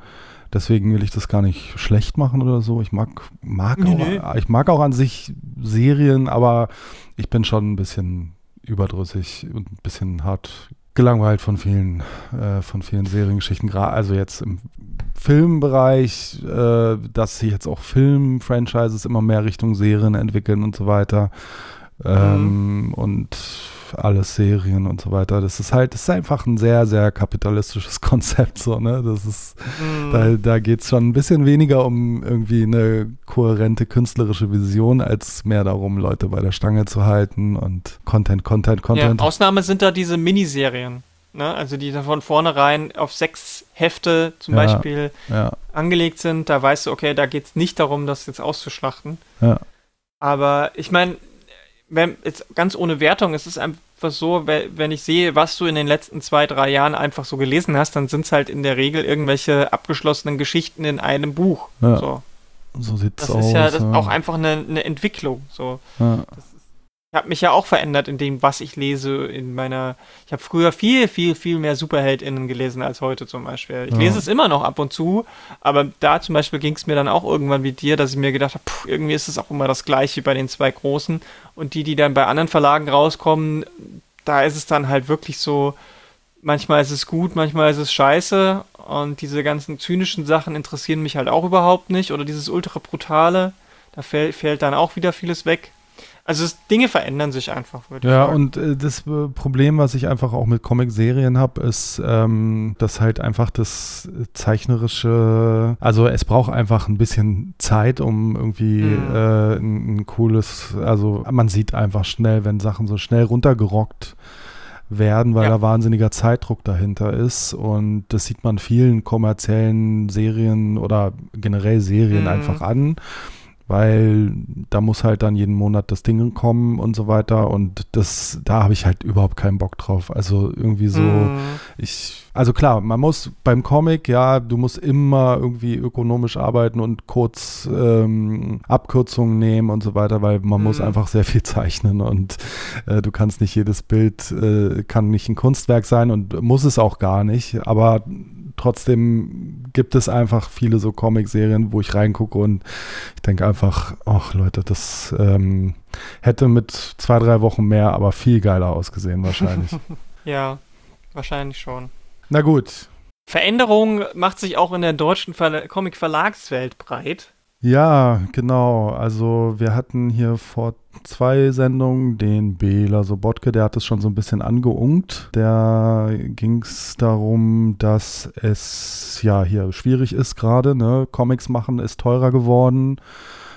Deswegen will ich das gar nicht schlecht machen oder so. Ich mag, mag, nee, auch, nee. ich mag auch an sich Serien, aber ich bin schon ein bisschen überdrüssig und ein bisschen hart gelangweilt von vielen, äh, von vielen Seriengeschichten. Also jetzt im Filmbereich, äh, dass sich jetzt auch Film-Franchises immer mehr Richtung Serien entwickeln und so weiter. Ähm, mhm. Und alles Serien und so weiter. Das ist halt, das ist einfach ein sehr, sehr kapitalistisches Konzept, so, ne? Das ist, mm. da, da geht es schon ein bisschen weniger um irgendwie eine kohärente künstlerische Vision, als mehr darum, Leute bei der Stange zu halten und Content, Content, Content. Ja, Ausnahme sind da diese Miniserien. Ne? Also die da von vornherein auf sechs Hefte zum ja, Beispiel ja. angelegt sind, da weißt du, okay, da geht es nicht darum, das jetzt auszuschlachten. Ja. Aber ich meine, wenn, jetzt ganz ohne Wertung, es ist einfach so, wenn ich sehe, was du in den letzten zwei, drei Jahren einfach so gelesen hast, dann sind es halt in der Regel irgendwelche abgeschlossenen Geschichten in einem Buch. Ja. So. so sieht's das aus. Das ist ja, das ja. auch einfach eine, eine Entwicklung. So. Ja. Das habe mich ja auch verändert in dem, was ich lese in meiner. Ich habe früher viel, viel, viel mehr SuperheldInnen gelesen als heute zum Beispiel. Ich ja. lese es immer noch ab und zu, aber da zum Beispiel ging es mir dann auch irgendwann wie dir, dass ich mir gedacht habe, irgendwie ist es auch immer das gleiche bei den zwei Großen. Und die, die dann bei anderen Verlagen rauskommen, da ist es dann halt wirklich so, manchmal ist es gut, manchmal ist es scheiße. und diese ganzen zynischen Sachen interessieren mich halt auch überhaupt nicht oder dieses ultra brutale, da fäll, fällt dann auch wieder vieles weg. Also es, Dinge verändern sich einfach. Ja, und äh, das äh, Problem, was ich einfach auch mit Comic-Serien habe, ist, ähm, dass halt einfach das zeichnerische, also es braucht einfach ein bisschen Zeit, um irgendwie mhm. äh, ein, ein, cooles, also man sieht einfach schnell, wenn Sachen so schnell runtergerockt werden, weil ja. da wahnsinniger Zeitdruck dahinter ist. Und das sieht man vielen kommerziellen Serien oder generell Serien mhm. einfach an weil da muss halt dann jeden Monat das Ding kommen und so weiter und das, da habe ich halt überhaupt keinen Bock drauf. Also irgendwie so, mm. ich, also klar, man muss beim Comic, ja, du musst immer irgendwie ökonomisch arbeiten und kurz ähm, Abkürzungen nehmen und so weiter, weil man mm. muss mhm. einfach sehr viel zeichnen und äh, du kannst nicht jedes Bild, äh, kann nicht ein Kunstwerk sein und muss es auch gar nicht, aber trotzdem gibt es einfach viele so Comic-Serien, wo ich reingucke und ich denke einfach, ach Leute, das ähm, hätte mit zwei, drei Wochen mehr, aber viel geiler ausgesehen wahrscheinlich. ja, wahrscheinlich schon. Na gut. Veränderung macht sich auch in der deutschen Ver Comic-Verlagswelt breit. Ja, genau. Also wir hatten hier vor zwei Sendungen den Bela Sobotke, der hat es schon so ein bisschen angeungt. Da ging es darum, dass es ja hier schwierig ist gerade. Ne? Comics machen ist teurer geworden,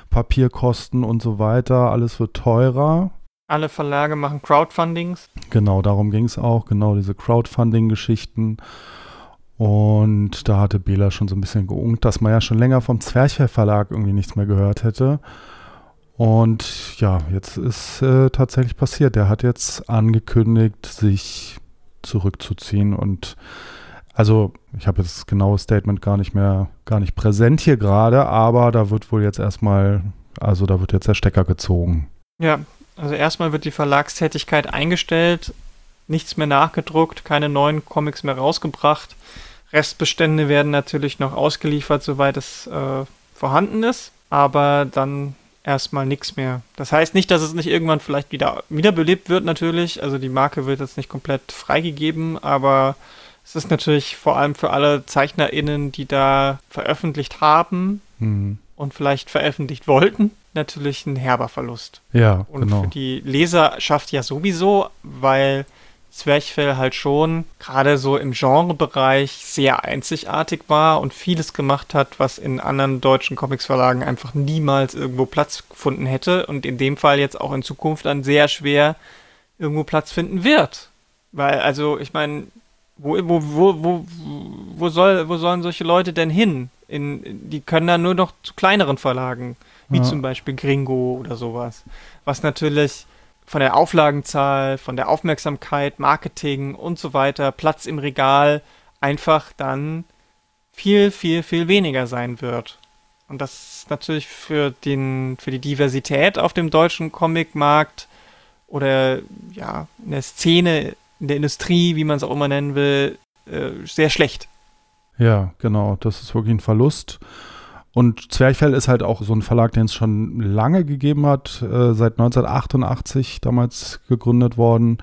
Papierkosten und so weiter, alles wird teurer. Alle Verlage machen Crowdfundings. Genau, darum ging es auch, genau diese Crowdfunding-Geschichten. Und da hatte Bela schon so ein bisschen geungt, dass man ja schon länger vom Zwerchfell Verlag irgendwie nichts mehr gehört hätte. Und ja, jetzt ist äh, tatsächlich passiert. Der hat jetzt angekündigt, sich zurückzuziehen und also ich habe jetzt das genaue Statement gar nicht mehr, gar nicht präsent hier gerade, aber da wird wohl jetzt erstmal, also da wird jetzt der Stecker gezogen. Ja, also erstmal wird die Verlagstätigkeit eingestellt, nichts mehr nachgedruckt, keine neuen Comics mehr rausgebracht. Restbestände werden natürlich noch ausgeliefert, soweit es äh, vorhanden ist, aber dann erstmal nichts mehr. Das heißt nicht, dass es nicht irgendwann vielleicht wieder wiederbelebt wird, natürlich. Also die Marke wird jetzt nicht komplett freigegeben, aber es ist natürlich vor allem für alle ZeichnerInnen, die da veröffentlicht haben mhm. und vielleicht veröffentlicht wollten, natürlich ein herber Verlust. Ja, und genau. für die Leserschaft ja sowieso, weil Zwerchfell halt schon gerade so im Genrebereich sehr einzigartig war und vieles gemacht hat, was in anderen deutschen Comicsverlagen einfach niemals irgendwo Platz gefunden hätte und in dem Fall jetzt auch in Zukunft dann sehr schwer irgendwo Platz finden wird. Weil, also, ich meine, wo, wo, wo, wo, wo, soll, wo sollen solche Leute denn hin? In, die können dann nur noch zu kleineren Verlagen, wie ja. zum Beispiel Gringo oder sowas. Was natürlich von der Auflagenzahl, von der Aufmerksamkeit, Marketing und so weiter, Platz im Regal einfach dann viel, viel, viel weniger sein wird. Und das ist natürlich für, den, für die Diversität auf dem deutschen Comicmarkt oder ja, in der Szene, in der Industrie, wie man es auch immer nennen will, äh, sehr schlecht. Ja, genau. Das ist wirklich ein Verlust. Und Zwerchfell ist halt auch so ein Verlag, den es schon lange gegeben hat, äh, seit 1988 damals gegründet worden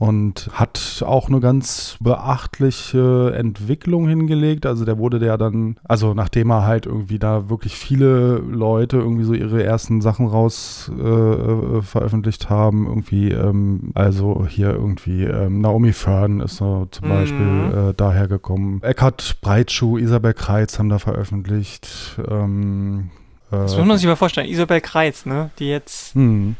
und hat auch eine ganz beachtliche Entwicklung hingelegt. Also der wurde der dann, also nachdem er halt irgendwie da wirklich viele Leute irgendwie so ihre ersten Sachen raus äh, äh, veröffentlicht haben, irgendwie, ähm, also hier irgendwie ähm, Naomi Fern ist so zum mhm. Beispiel äh, daher gekommen. Eckhard Breitschuh, Isabel Kreitz haben da veröffentlicht. Ähm, das muss man sich mal vorstellen. Isabel Kreitz, ne? Die jetzt, mhm.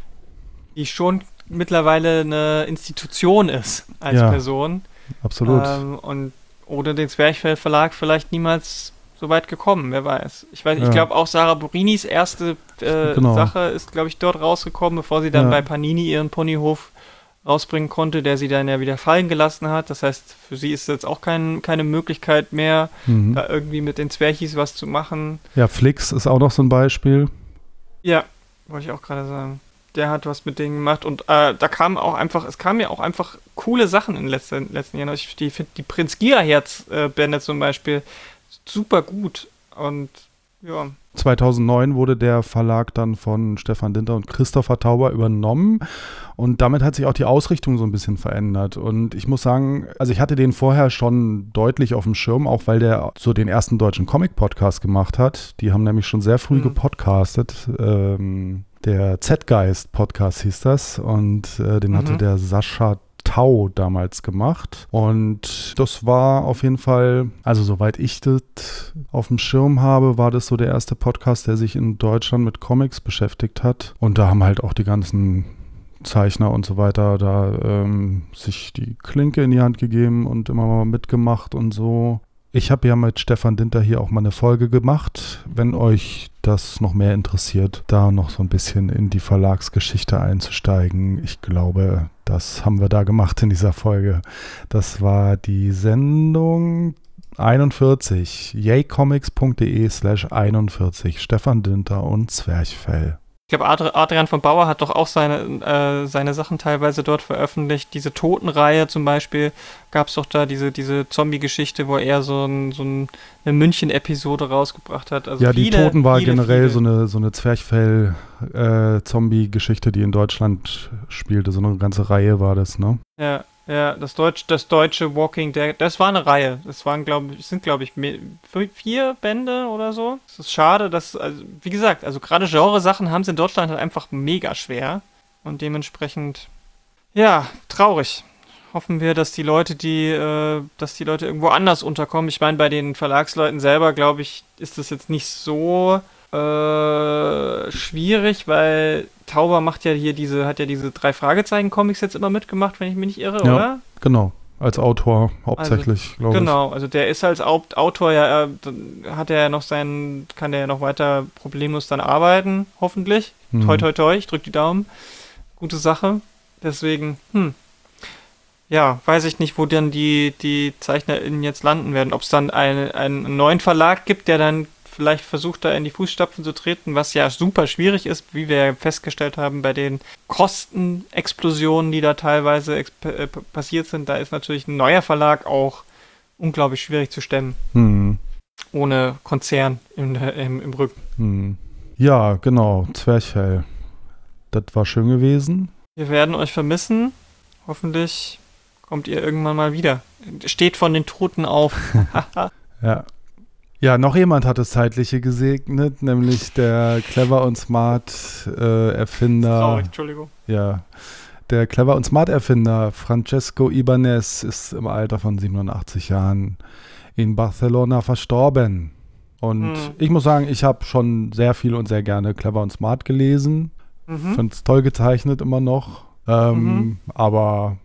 die schon mittlerweile eine Institution ist als ja, Person. Absolut. Ähm, und ohne den Zwerchfell Verlag vielleicht niemals so weit gekommen, wer weiß. Ich weiß, ja. ich glaube auch Sarah Burinis erste äh, genau. Sache ist, glaube ich, dort rausgekommen, bevor sie dann ja. bei Panini ihren Ponyhof rausbringen konnte, der sie dann ja wieder fallen gelassen hat. Das heißt, für sie ist jetzt auch kein, keine Möglichkeit mehr, mhm. da irgendwie mit den Zwerchis was zu machen. Ja, Flix ist auch noch so ein Beispiel. Ja, wollte ich auch gerade sagen der hat was mit denen gemacht und äh, da kam auch einfach, es kamen ja auch einfach coole Sachen in den letzten, letzten Jahren. Ich die, finde die Prinz Gierherz-Bände äh, zum Beispiel super gut und ja, 2009 wurde der Verlag dann von Stefan Dinter und Christopher Tauber übernommen und damit hat sich auch die Ausrichtung so ein bisschen verändert. Und ich muss sagen, also ich hatte den vorher schon deutlich auf dem Schirm, auch weil der so den ersten deutschen Comic-Podcast gemacht hat. Die haben nämlich schon sehr früh mhm. gepodcastet. Ähm, der Z-Geist-Podcast hieß das und äh, den mhm. hatte der Sascha Tau damals gemacht. Und das war auf jeden Fall, also soweit ich das auf dem Schirm habe, war das so der erste Podcast, der sich in Deutschland mit Comics beschäftigt hat. Und da haben halt auch die ganzen Zeichner und so weiter da ähm, sich die Klinke in die Hand gegeben und immer mal mitgemacht und so. Ich habe ja mit Stefan Dinter hier auch mal eine Folge gemacht. Wenn euch das noch mehr interessiert, da noch so ein bisschen in die Verlagsgeschichte einzusteigen. Ich glaube, das haben wir da gemacht in dieser Folge. Das war die Sendung 41, yaycomics.de slash 41, Stefan Dinter und Zwerchfell. Ich glaube, Adrian von Bauer hat doch auch seine, äh, seine Sachen teilweise dort veröffentlicht. Diese Totenreihe zum Beispiel gab es doch da diese, diese Zombie-Geschichte, wo er so, ein, so ein, eine München-Episode rausgebracht hat. Also ja, viele, die Toten war viele, generell viele. so eine, so eine Zwerchfell-Zombie-Geschichte, äh, die in Deutschland spielte. So eine ganze Reihe war das, ne? Ja, ja, das, Deutsch, das deutsche Walking Dead, das war eine Reihe. Das waren, glaube ich, sind, glaube ich, vier Bände oder so. Es ist schade, dass, also, wie gesagt, also gerade Genre-Sachen haben es in Deutschland halt einfach mega schwer. Und dementsprechend, ja, traurig. Hoffen wir, dass die Leute, die, äh, dass die Leute irgendwo anders unterkommen. Ich meine, bei den Verlagsleuten selber, glaube ich, ist das jetzt nicht so äh, schwierig, weil Tauber macht ja hier diese, hat ja diese drei Fragezeichen-Comics jetzt immer mitgemacht, wenn ich mich nicht irre, ja, oder? Genau. Als Autor hauptsächlich, also, glaube ich. Genau, also der ist als Autor ja, äh, hat er ja noch seinen, kann der ja noch weiter problemlos dann arbeiten, hoffentlich. Hm. Toi, toi, toi, ich drück die Daumen. Gute Sache. Deswegen, hm. Ja, weiß ich nicht, wo dann die, die ZeichnerInnen jetzt landen werden. Ob es dann eine, einen neuen Verlag gibt, der dann vielleicht versucht, da in die Fußstapfen zu treten, was ja super schwierig ist, wie wir festgestellt haben bei den Kostenexplosionen, die da teilweise äh, passiert sind. Da ist natürlich ein neuer Verlag auch unglaublich schwierig zu stemmen. Hm. Ohne Konzern im, im, im Rücken. Hm. Ja, genau, Zwerchfell. Das war schön gewesen. Wir werden euch vermissen. Hoffentlich kommt ihr irgendwann mal wieder. Steht von den Toten auf. ja. Ja, noch jemand hat das Zeitliche gesegnet, nämlich der Clever und Smart äh, Erfinder. Traurig, Entschuldigung. Ja. Der Clever und Smart Erfinder Francesco Ibanez ist im Alter von 87 Jahren in Barcelona verstorben. Und hm. ich muss sagen, ich habe schon sehr viel und sehr gerne Clever und Smart gelesen. Mhm. Finde es toll gezeichnet immer noch. Ähm, mhm. Aber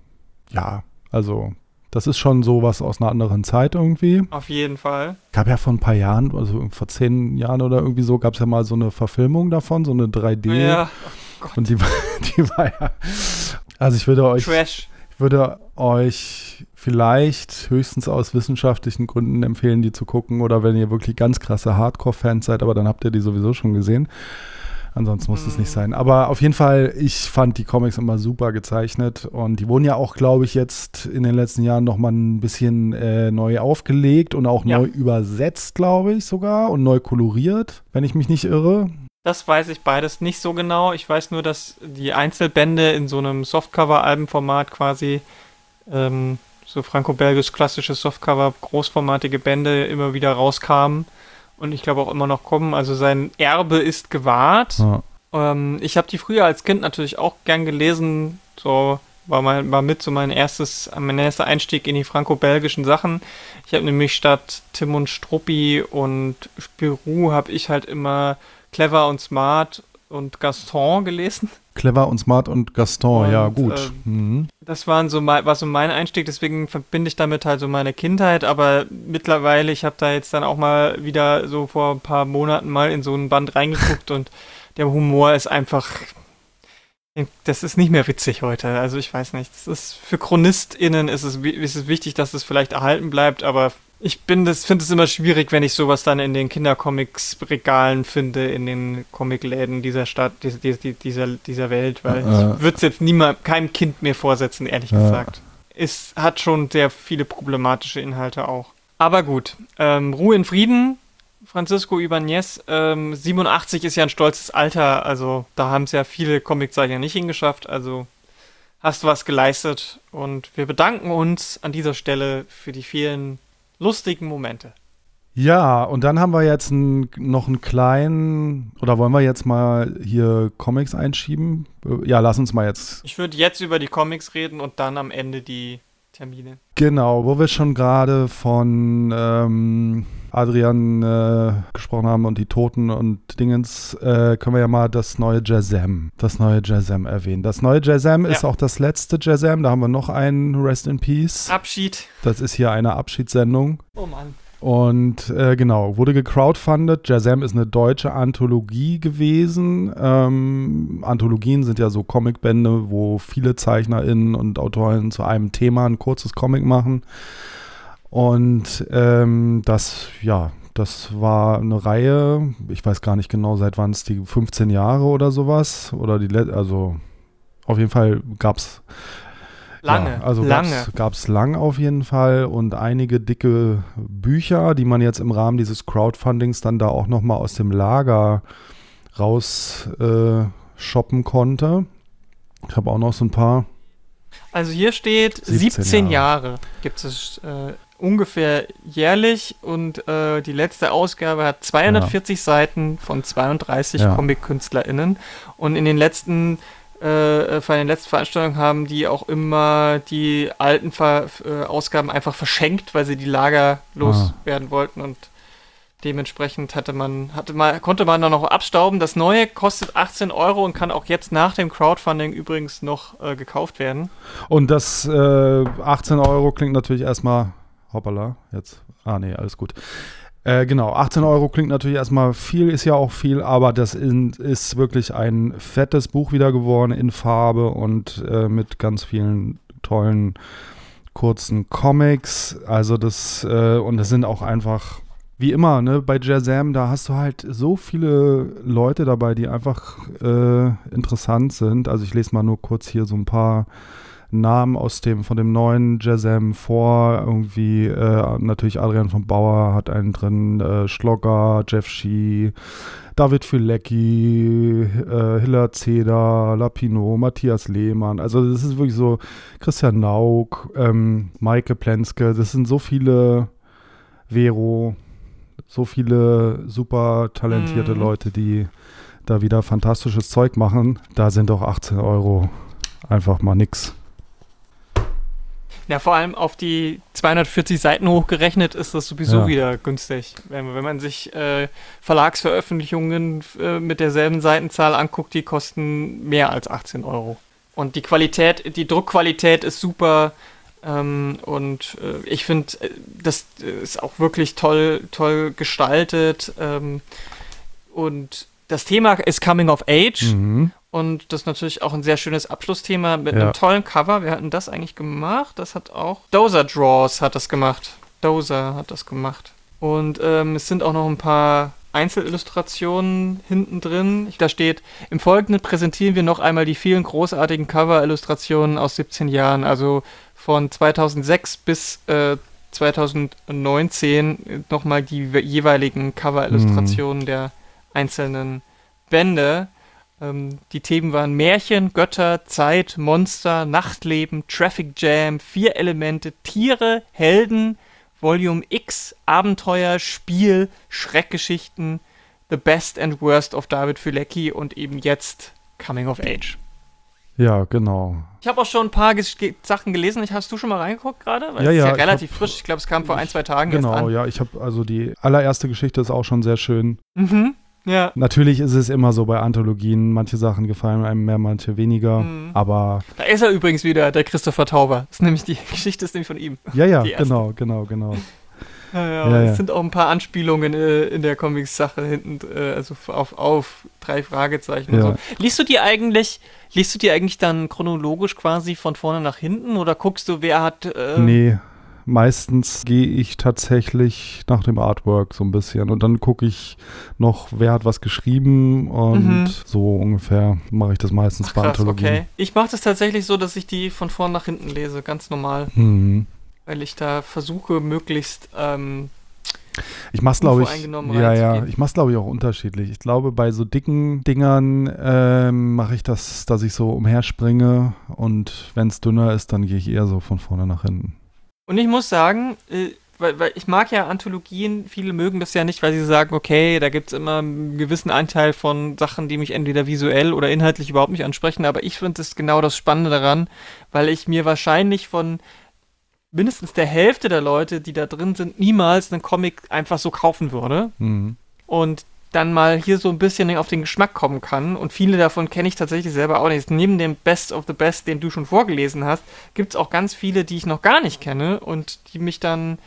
ja, also das ist schon sowas aus einer anderen Zeit irgendwie. Auf jeden Fall. Gab ja vor ein paar Jahren, also vor zehn Jahren oder irgendwie so, gab es ja mal so eine Verfilmung davon, so eine 3D. Ja. Oh Und die, die war ja. Also ich würde euch. Trash. Ich würde euch vielleicht höchstens aus wissenschaftlichen Gründen empfehlen, die zu gucken. Oder wenn ihr wirklich ganz krasse Hardcore-Fans seid, aber dann habt ihr die sowieso schon gesehen. Ansonsten muss es nicht sein. Aber auf jeden Fall, ich fand die Comics immer super gezeichnet und die wurden ja auch, glaube ich, jetzt in den letzten Jahren nochmal ein bisschen äh, neu aufgelegt und auch ja. neu übersetzt, glaube ich sogar und neu koloriert, wenn ich mich nicht irre. Das weiß ich beides nicht so genau. Ich weiß nur, dass die Einzelbände in so einem Softcover-Albenformat quasi ähm, so franco-belgisch klassisches Softcover, großformatige Bände immer wieder rauskamen und ich glaube auch immer noch kommen. Also sein Erbe ist gewahrt. Ja. Ähm, ich habe die früher als Kind natürlich auch gern gelesen. So war, mein, war mit so mein erstes, mein erster Einstieg in die franco-belgischen Sachen. Ich habe nämlich statt Tim und Struppi und Spirou habe ich halt immer Clever und Smart und Gaston gelesen. Clever und Smart und Gaston, und, ja, gut. Äh, mhm. Das waren so mein, war so mein Einstieg, deswegen verbinde ich damit halt so meine Kindheit, aber mittlerweile, ich habe da jetzt dann auch mal wieder so vor ein paar Monaten mal in so ein Band reingeguckt und der Humor ist einfach. Das ist nicht mehr witzig heute. Also ich weiß nicht. Das ist für ChronistInnen ist es, ist es wichtig, dass es vielleicht erhalten bleibt, aber ich bin das, finde es immer schwierig, wenn ich sowas dann in den Kindercomics-Regalen finde, in den Comicläden dieser Stadt, dieser, dieser, dieser Welt, weil äh, ich würde es jetzt niemand, keinem Kind mehr vorsetzen, ehrlich äh. gesagt. Es hat schon sehr viele problematische Inhalte auch. Aber gut, ähm, Ruhe in Frieden. Francisco Ibanez. Ähm, 87 ist ja ein stolzes Alter, also da haben es ja viele Comiczeichner nicht hingeschafft. Also hast du was geleistet und wir bedanken uns an dieser Stelle für die vielen lustigen Momente. Ja, und dann haben wir jetzt ein, noch einen kleinen, oder wollen wir jetzt mal hier Comics einschieben? Ja, lass uns mal jetzt. Ich würde jetzt über die Comics reden und dann am Ende die Termine. Genau, wo wir schon gerade von ähm, Adrian äh, gesprochen haben und die Toten und Dingens, äh, können wir ja mal das neue Jazam, das neue Jazam erwähnen. Das neue Jazam ja. ist auch das letzte Jazam, da haben wir noch einen Rest in Peace. Abschied. Das ist hier eine Abschiedssendung. Oh Mann. Und äh, genau, wurde gecrowdfundet. Jazam ist eine deutsche Anthologie gewesen. Ähm, Anthologien sind ja so Comicbände, wo viele ZeichnerInnen und Autoren zu einem Thema ein kurzes Comic machen. Und ähm, das, ja, das war eine Reihe, ich weiß gar nicht genau, seit wann es die 15 Jahre oder sowas. Oder die, also auf jeden Fall gab es Lange. Ja, also lange. gab es lang auf jeden Fall und einige dicke Bücher, die man jetzt im Rahmen dieses Crowdfundings dann da auch nochmal aus dem Lager raus äh, shoppen konnte. Ich habe auch noch so ein paar. Also hier steht 17 Jahre, Jahre gibt es äh, ungefähr jährlich und äh, die letzte Ausgabe hat 240 ja. Seiten von 32 ja. Comic-KünstlerInnen und in den letzten äh, von den letzten Veranstaltungen haben die auch immer die alten Ver äh, Ausgaben einfach verschenkt, weil sie die Lager loswerden ah. wollten und dementsprechend hatte man, hatte mal, konnte man da noch abstauben. Das neue kostet 18 Euro und kann auch jetzt nach dem Crowdfunding übrigens noch äh, gekauft werden. Und das 18 äh, Euro klingt natürlich erstmal, hoppala, jetzt, ah nee, alles gut. Äh, genau, 18 Euro klingt natürlich erstmal viel, ist ja auch viel, aber das in, ist wirklich ein fettes Buch wieder geworden in Farbe und äh, mit ganz vielen tollen kurzen Comics. Also das, äh, und das sind auch einfach, wie immer, ne, bei Jazam, da hast du halt so viele Leute dabei, die einfach äh, interessant sind. Also ich lese mal nur kurz hier so ein paar Namen aus dem, von dem neuen Jazam vor. Irgendwie äh, natürlich Adrian von Bauer hat einen drin, äh, Schlogger, Jeff Shee, David Filecki, äh, Hiller Zeder, Lapino, Matthias Lehmann. Also das ist wirklich so Christian Nauk, ähm, Maike Plenske. Das sind so viele Vero, so viele super talentierte mm. Leute, die da wieder fantastisches Zeug machen. Da sind doch 18 Euro einfach mal nix. Ja, vor allem auf die 240 Seiten hochgerechnet ist das sowieso ja. wieder günstig. Wenn, wenn man sich äh, Verlagsveröffentlichungen äh, mit derselben Seitenzahl anguckt, die kosten mehr als 18 Euro. Und die Qualität, die Druckqualität ist super. Ähm, und äh, ich finde, äh, das ist auch wirklich toll, toll gestaltet. Ähm, und das Thema ist Coming of Age. Mhm. Und das ist natürlich auch ein sehr schönes Abschlussthema mit ja. einem tollen Cover. Wir hatten das eigentlich gemacht. Das hat auch Dozer Draws hat das gemacht. Dozer hat das gemacht. Und ähm, es sind auch noch ein paar Einzelillustrationen hinten drin. Da steht, im Folgenden präsentieren wir noch einmal die vielen großartigen Cover-Illustrationen aus 17 Jahren, also von 2006 bis äh, 2019 nochmal die jeweiligen Cover-Illustrationen mhm. der einzelnen Bände. Ähm, die Themen waren Märchen, Götter, Zeit, Monster, Nachtleben, Traffic Jam, vier Elemente, Tiere, Helden, Volume X, Abenteuer, Spiel, Schreckgeschichten, The Best and Worst of David Fülecki und eben jetzt Coming of Age. Ja, genau. Ich habe auch schon ein paar Ges Sachen gelesen. Ich, hast du schon mal reingeguckt gerade? Ja, ja. Ist ja relativ hab, frisch. Ich glaube, es kam vor ein, zwei Tagen Genau, ja. Ich habe also die allererste Geschichte ist auch schon sehr schön. Mhm. Ja. Natürlich ist es immer so bei Anthologien, manche Sachen gefallen einem mehr, manche weniger, mhm. aber... Da ist er übrigens wieder, der Christopher Tauber. Das ist nämlich die Geschichte ist nämlich von ihm. Ja, ja, genau, genau, genau. Ja, ja, ja, es sind auch ein paar Anspielungen äh, in der Comics-Sache hinten, äh, also auf, auf drei Fragezeichen. Ja. So. Liest du die eigentlich, liest du die eigentlich dann chronologisch quasi von vorne nach hinten oder guckst du, wer hat. Äh, nee, meistens gehe ich tatsächlich nach dem Artwork so ein bisschen und dann gucke ich noch, wer hat was geschrieben und mhm. so ungefähr mache ich das meistens Ach, bei krass, Anthologien. Okay. Ich mache das tatsächlich so, dass ich die von vorn nach hinten lese, ganz normal. Mhm. Weil ich da versuche, möglichst ähm, Ich mach's, glaube ich, ja, ja, ich mach's, glaube ich, auch unterschiedlich. Ich glaube, bei so dicken Dingern ähm, mache ich das, dass ich so umherspringe und wenn es dünner ist, dann gehe ich eher so von vorne nach hinten. Und ich muss sagen, äh, weil, weil ich mag ja Anthologien, viele mögen das ja nicht, weil sie sagen, okay, da gibt es immer einen gewissen Anteil von Sachen, die mich entweder visuell oder inhaltlich überhaupt nicht ansprechen, aber ich finde das genau das Spannende daran, weil ich mir wahrscheinlich von mindestens der Hälfte der Leute, die da drin sind, niemals einen Comic einfach so kaufen würde. Mhm. Und dann mal hier so ein bisschen auf den Geschmack kommen kann. Und viele davon kenne ich tatsächlich selber auch nicht. Neben dem Best of the Best, den du schon vorgelesen hast, gibt es auch ganz viele, die ich noch gar nicht kenne und die mich dann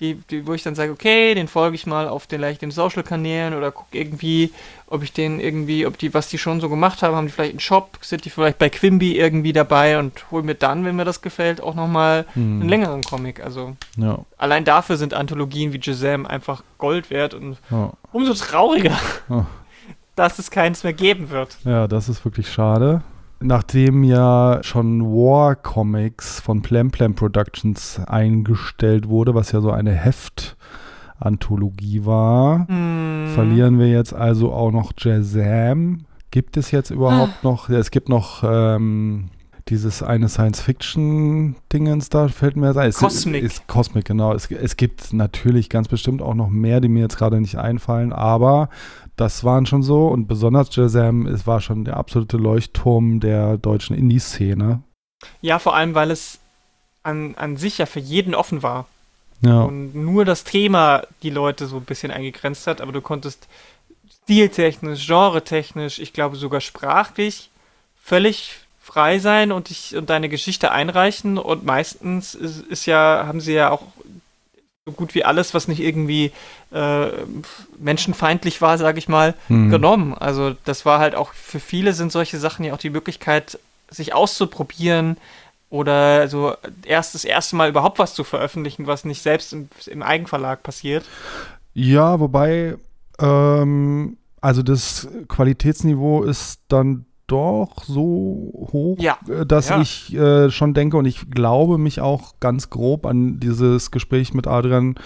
die, die, wo ich dann sage, okay, den folge ich mal auf den, den Social-Kanälen oder gucke irgendwie, ob ich den irgendwie, ob die, was die schon so gemacht haben, haben die vielleicht einen Shop, sind die vielleicht bei Quimby irgendwie dabei und hol mir dann, wenn mir das gefällt, auch nochmal hm. einen längeren Comic. Also ja. allein dafür sind Anthologien wie Jazam einfach Gold wert und ja. umso trauriger, ja. dass es keins mehr geben wird. Ja, das ist wirklich schade nachdem ja schon War Comics von Plam Plam Productions eingestellt wurde, was ja so eine Heft-Anthologie war, mm. verlieren wir jetzt also auch noch Jazam. Gibt es jetzt überhaupt ah. noch? Ja, es gibt noch ähm, dieses eine Science-Fiction-Dingens da, fällt mir jetzt ein. Cosmic. Ist, ist Cosmic, genau. Es, es gibt natürlich ganz bestimmt auch noch mehr, die mir jetzt gerade nicht einfallen, aber das waren schon so und besonders Jazam, es war schon der absolute Leuchtturm der deutschen Indie-Szene. Ja, vor allem, weil es an, an sich ja für jeden offen war. Ja. Und nur das Thema die Leute so ein bisschen eingegrenzt hat, aber du konntest stiltechnisch, genretechnisch, ich glaube sogar sprachlich völlig frei sein und dich und deine Geschichte einreichen und meistens ist, ist ja, haben sie ja auch so gut wie alles, was nicht irgendwie äh, menschenfeindlich war, sage ich mal, hm. genommen. Also das war halt auch für viele sind solche Sachen ja auch die Möglichkeit, sich auszuprobieren oder so erst das erste Mal überhaupt was zu veröffentlichen, was nicht selbst im, im Eigenverlag passiert. Ja, wobei ähm, also das Qualitätsniveau ist dann doch so hoch, ja. Äh, dass ja. ich äh, schon denke und ich glaube mich auch ganz grob an dieses Gespräch mit Adrian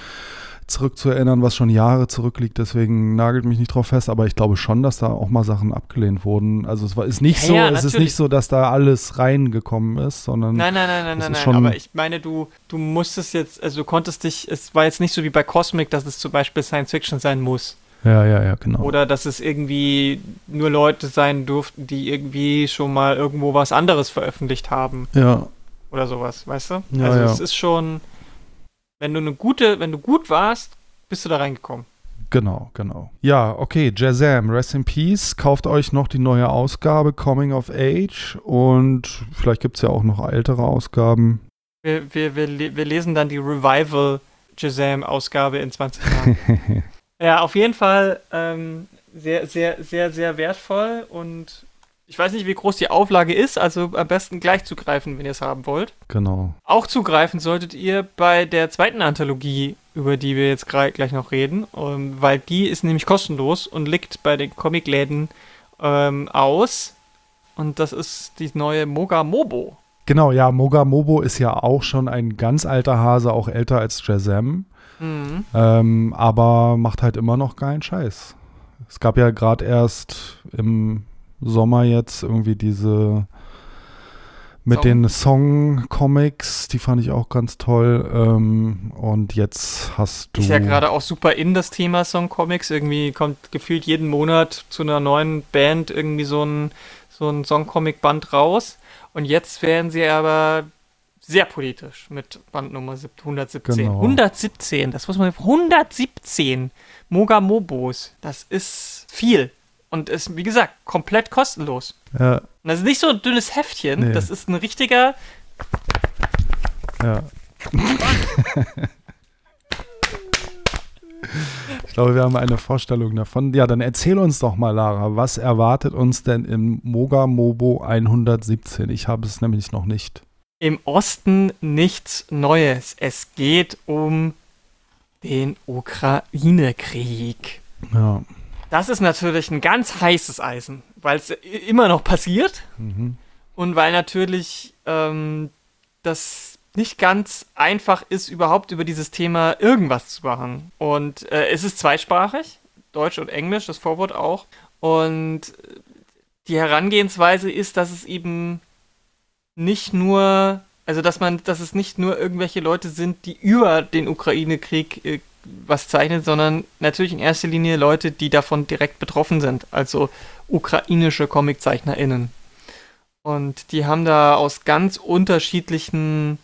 zurückzuerinnern, was schon Jahre zurückliegt. Deswegen nagelt mich nicht drauf fest, aber ich glaube schon, dass da auch mal Sachen abgelehnt wurden. Also es war ist nicht ja, so, es ist nicht so, dass da alles reingekommen ist, sondern nein, nein, nein, nein, nein, nein. Aber ich meine, du du musstest jetzt, also du konntest dich, es war jetzt nicht so wie bei Cosmic, dass es zum Beispiel Science Fiction sein muss. Ja, ja, ja, genau. Oder dass es irgendwie nur Leute sein durften, die irgendwie schon mal irgendwo was anderes veröffentlicht haben. Ja. Oder sowas, weißt du? Ja, also ja. es ist schon, wenn du eine gute, wenn du gut warst, bist du da reingekommen. Genau, genau. Ja, okay, Jazam, Rest in Peace. Kauft euch noch die neue Ausgabe Coming of Age und vielleicht gibt es ja auch noch ältere Ausgaben. Wir, wir, wir, wir lesen dann die Revival Jazam-Ausgabe in 20 Jahren. Ja, auf jeden Fall ähm, sehr, sehr, sehr, sehr wertvoll und ich weiß nicht, wie groß die Auflage ist, also am besten gleich zugreifen, wenn ihr es haben wollt. Genau. Auch zugreifen solltet ihr bei der zweiten Anthologie, über die wir jetzt gleich noch reden, ähm, weil die ist nämlich kostenlos und liegt bei den Comicläden ähm, aus. Und das ist die neue Moga Mobo. Genau, ja, Moga Mobo ist ja auch schon ein ganz alter Hase, auch älter als Jazam. Mhm. Ähm, aber macht halt immer noch geilen Scheiß. Es gab ja gerade erst im Sommer jetzt irgendwie diese mit Song. den Song-Comics, die fand ich auch ganz toll. Ähm, und jetzt hast du. Ist ja gerade auch super in das Thema Song-Comics. Irgendwie kommt gefühlt jeden Monat zu einer neuen Band irgendwie so ein, so ein Song-Comic-Band raus. Und jetzt werden sie aber sehr politisch mit Bandnummer 117. Genau. 117, das muss man 117 Mogamobos. Das ist viel. Und ist, wie gesagt, komplett kostenlos. Ja. Und das ist nicht so ein dünnes Heftchen, nee. das ist ein richtiger. Ja. Ich glaube, wir haben eine Vorstellung davon. Ja, dann erzähl uns doch mal, Lara, was erwartet uns denn im Moga Mobo 117? Ich habe es nämlich noch nicht im Osten nichts Neues. Es geht um den Ukraine-Krieg. Ja. Das ist natürlich ein ganz heißes Eisen, weil es immer noch passiert mhm. und weil natürlich ähm, das nicht ganz einfach ist, überhaupt über dieses Thema irgendwas zu machen. Und äh, es ist zweisprachig, Deutsch und Englisch, das Vorwort auch. Und die Herangehensweise ist, dass es eben nicht nur, also dass man, dass es nicht nur irgendwelche Leute sind, die über den Ukraine-Krieg äh, was zeichnen, sondern natürlich in erster Linie Leute, die davon direkt betroffen sind, also ukrainische ComiczeichnerInnen. Und die haben da aus ganz unterschiedlichen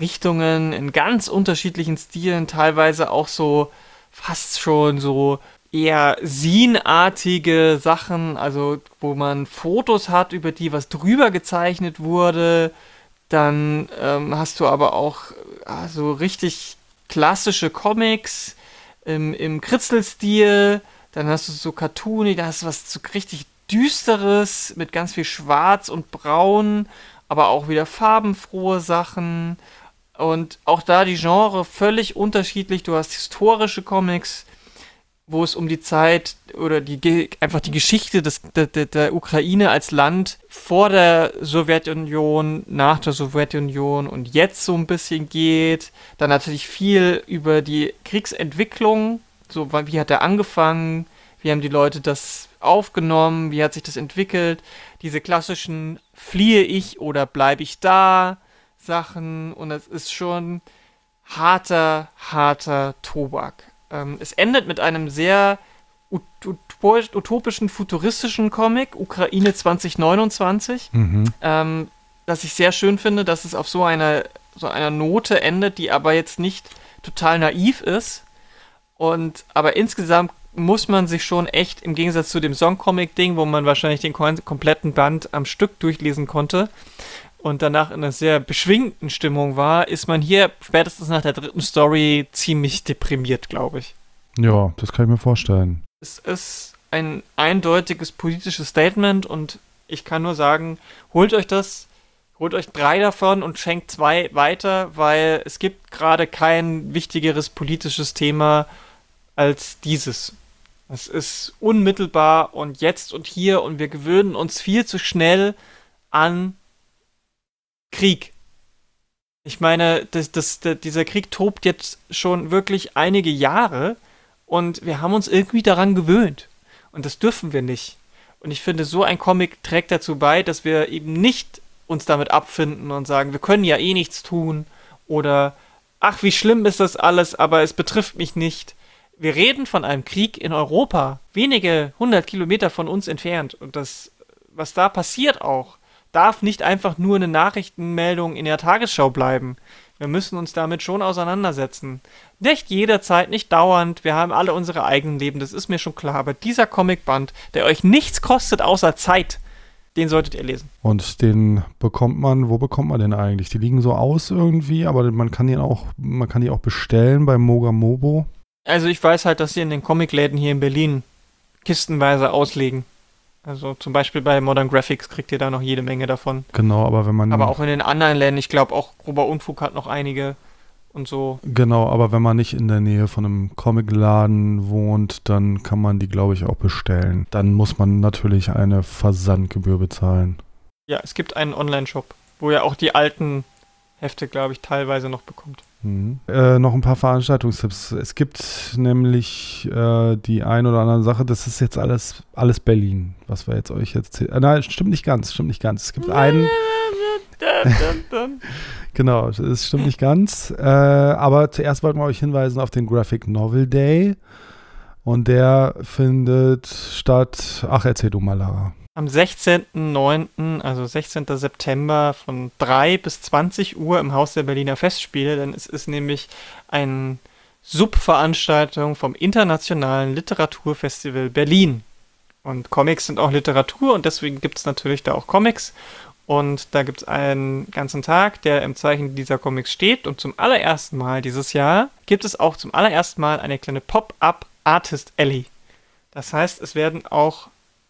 Richtungen, in ganz unterschiedlichen Stilen, teilweise auch so fast schon so eher Scene-artige Sachen, also wo man Fotos hat, über die was drüber gezeichnet wurde. Dann ähm, hast du aber auch äh, so richtig klassische Comics im, im Kritzelstil. Dann hast du so Cartoony, da hast du was so richtig Düsteres mit ganz viel Schwarz und Braun, aber auch wieder farbenfrohe Sachen. Und auch da die Genre völlig unterschiedlich. Du hast historische Comics, wo es um die Zeit oder die einfach die Geschichte des, der, der Ukraine als Land vor der Sowjetunion, nach der Sowjetunion und jetzt so ein bisschen geht. Dann natürlich viel über die Kriegsentwicklung, so wie hat er angefangen, wie haben die Leute das aufgenommen, wie hat sich das entwickelt, diese klassischen fliehe ich oder bleibe ich da Sachen und es ist schon harter, harter Tobak. Ähm, es endet mit einem sehr utopischen, futuristischen Comic, Ukraine 2029, mhm. ähm, das ich sehr schön finde, dass es auf so einer, so einer Note endet, die aber jetzt nicht total naiv ist. Und aber insgesamt muss man sich schon echt im Gegensatz zu dem Songcomic-Ding, wo man wahrscheinlich den kompletten Band am Stück durchlesen konnte und danach in einer sehr beschwingten Stimmung war, ist man hier spätestens nach der dritten Story ziemlich deprimiert, glaube ich. Ja, das kann ich mir vorstellen. Es ist ein eindeutiges politisches Statement und ich kann nur sagen, holt euch das, holt euch drei davon und schenkt zwei weiter, weil es gibt gerade kein wichtigeres politisches Thema als dieses. Es ist unmittelbar und jetzt und hier und wir gewöhnen uns viel zu schnell an Krieg. Ich meine, das, das, das, dieser Krieg tobt jetzt schon wirklich einige Jahre und wir haben uns irgendwie daran gewöhnt. Und das dürfen wir nicht. Und ich finde, so ein Comic trägt dazu bei, dass wir eben nicht uns damit abfinden und sagen, wir können ja eh nichts tun oder ach, wie schlimm ist das alles, aber es betrifft mich nicht. Wir reden von einem Krieg in Europa, wenige hundert Kilometer von uns entfernt. Und das, was da passiert auch, darf nicht einfach nur eine Nachrichtenmeldung in der Tagesschau bleiben. Wir müssen uns damit schon auseinandersetzen. Nicht jederzeit, nicht dauernd. Wir haben alle unsere eigenen Leben, das ist mir schon klar. Aber dieser Comicband, der euch nichts kostet außer Zeit, den solltet ihr lesen. Und den bekommt man, wo bekommt man den eigentlich? Die liegen so aus irgendwie, aber man kann den auch, man kann die auch bestellen bei Mogamobo. Also ich weiß halt, dass sie in den Comicläden hier in Berlin kistenweise auslegen. Also zum Beispiel bei Modern Graphics kriegt ihr da noch jede Menge davon. Genau, aber wenn man. Aber auch in den anderen Ländern, ich glaube auch Grober Unfug hat noch einige und so. Genau, aber wenn man nicht in der Nähe von einem Comicladen wohnt, dann kann man die, glaube ich, auch bestellen. Dann muss man natürlich eine Versandgebühr bezahlen. Ja, es gibt einen Online-Shop, wo ihr auch die alten Hefte, glaube ich, teilweise noch bekommt. Mhm. Äh, noch ein paar Veranstaltungstipps. Es gibt nämlich äh, die ein oder andere Sache, das ist jetzt alles, alles Berlin, was wir jetzt euch erzählen. Äh, nein, stimmt nicht ganz, stimmt nicht ganz. Es gibt einen. genau, es stimmt nicht ganz. Äh, aber zuerst wollten wir euch hinweisen auf den Graphic Novel Day. Und der findet statt. Ach, erzähl du mal, Lara am 16.09., also 16. September von 3 bis 20 Uhr im Haus der Berliner Festspiele, denn es ist nämlich eine Subveranstaltung vom Internationalen Literaturfestival Berlin. Und Comics sind auch Literatur und deswegen gibt es natürlich da auch Comics. Und da gibt es einen ganzen Tag, der im Zeichen dieser Comics steht. Und zum allerersten Mal dieses Jahr gibt es auch zum allerersten Mal eine kleine Pop-up Artist Alley. Das heißt, es werden auch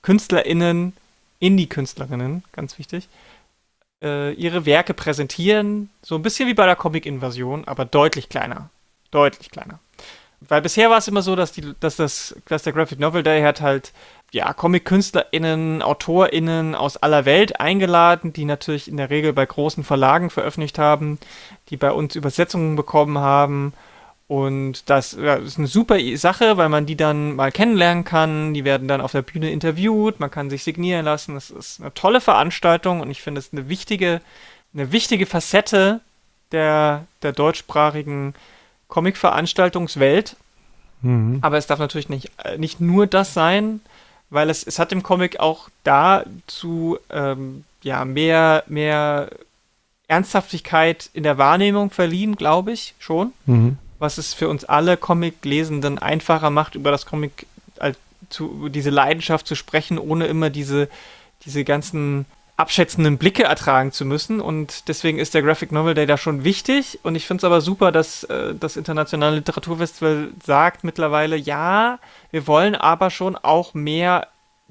KünstlerInnen, Indie-Künstlerinnen, ganz wichtig, äh, ihre Werke präsentieren. So ein bisschen wie bei der Comic-Invasion, aber deutlich kleiner. Deutlich kleiner. weil bisher war es immer so, dass, die, dass, das, dass der Graphic Novel Day hat halt ja, Comic-KünstlerInnen, AutorInnen aus aller Welt eingeladen, die natürlich in der Regel bei großen Verlagen veröffentlicht haben, die bei uns Übersetzungen bekommen haben. Und das, ja, ist eine super Sache, weil man die dann mal kennenlernen kann. Die werden dann auf der Bühne interviewt, man kann sich signieren lassen. Das ist eine tolle Veranstaltung und ich finde es eine wichtige, eine wichtige Facette der, der deutschsprachigen Comic-Veranstaltungswelt. Mhm. Aber es darf natürlich nicht, äh, nicht nur das sein, weil es, es hat im Comic auch dazu ähm, ja, mehr, mehr Ernsthaftigkeit in der Wahrnehmung verliehen, glaube ich, schon. Mhm. Was es für uns alle Comic-Lesenden einfacher macht, über das Comic zu, diese Leidenschaft zu sprechen, ohne immer diese, diese ganzen abschätzenden Blicke ertragen zu müssen. Und deswegen ist der Graphic Novel Day da schon wichtig. Und ich finde es aber super, dass äh, das Internationale Literaturfestival sagt mittlerweile, ja, wir wollen aber schon auch mehr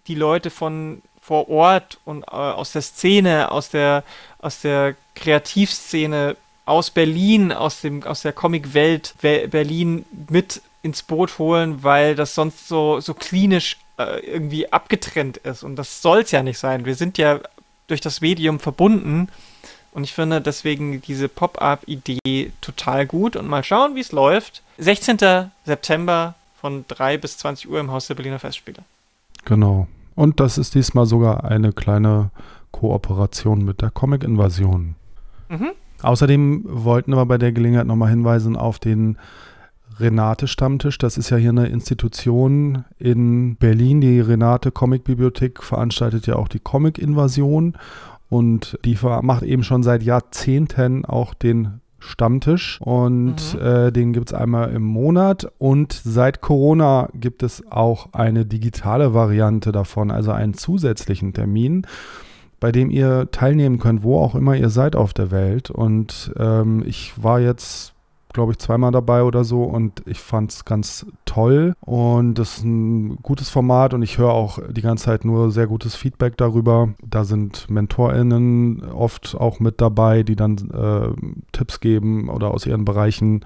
die Leute von vor Ort und äh, aus der Szene, aus der, aus der Kreativszene, aus Berlin, aus, dem, aus der Comicwelt Berlin mit ins Boot holen, weil das sonst so, so klinisch äh, irgendwie abgetrennt ist. Und das soll es ja nicht sein. Wir sind ja durch das Medium verbunden. Und ich finde deswegen diese Pop-up-Idee total gut. Und mal schauen, wie es läuft. 16. September von 3 bis 20 Uhr im Haus der Berliner Festspiele. Genau. Und das ist diesmal sogar eine kleine Kooperation mit der Comic-Invasion. Mhm. Außerdem wollten wir bei der Gelegenheit nochmal hinweisen auf den Renate-Stammtisch. Das ist ja hier eine Institution in Berlin. Die Renate Comic Bibliothek veranstaltet ja auch die Comic-Invasion und die macht eben schon seit Jahrzehnten auch den Stammtisch und mhm. äh, den gibt es einmal im Monat und seit Corona gibt es auch eine digitale Variante davon, also einen zusätzlichen Termin bei dem ihr teilnehmen könnt, wo auch immer ihr seid auf der Welt. Und ähm, ich war jetzt glaube ich, zweimal dabei oder so und ich fand es ganz toll und das ist ein gutes Format und ich höre auch die ganze Zeit nur sehr gutes Feedback darüber. Da sind MentorInnen oft auch mit dabei, die dann äh, Tipps geben oder aus ihren Bereichen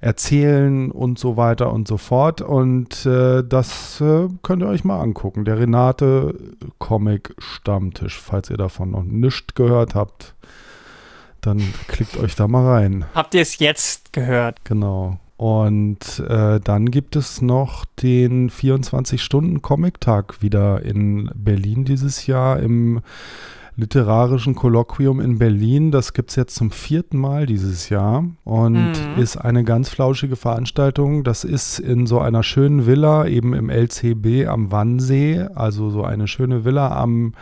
erzählen und so weiter und so fort. Und äh, das äh, könnt ihr euch mal angucken. Der Renate Comic Stammtisch, falls ihr davon noch nichts gehört habt dann klickt euch da mal rein. Habt ihr es jetzt gehört? Genau. Und äh, dann gibt es noch den 24-Stunden-Comic-Tag wieder in Berlin dieses Jahr im literarischen Kolloquium in Berlin. Das gibt es jetzt zum vierten Mal dieses Jahr und mhm. ist eine ganz flauschige Veranstaltung. Das ist in so einer schönen Villa, eben im LCB am Wannsee, also so eine schöne Villa am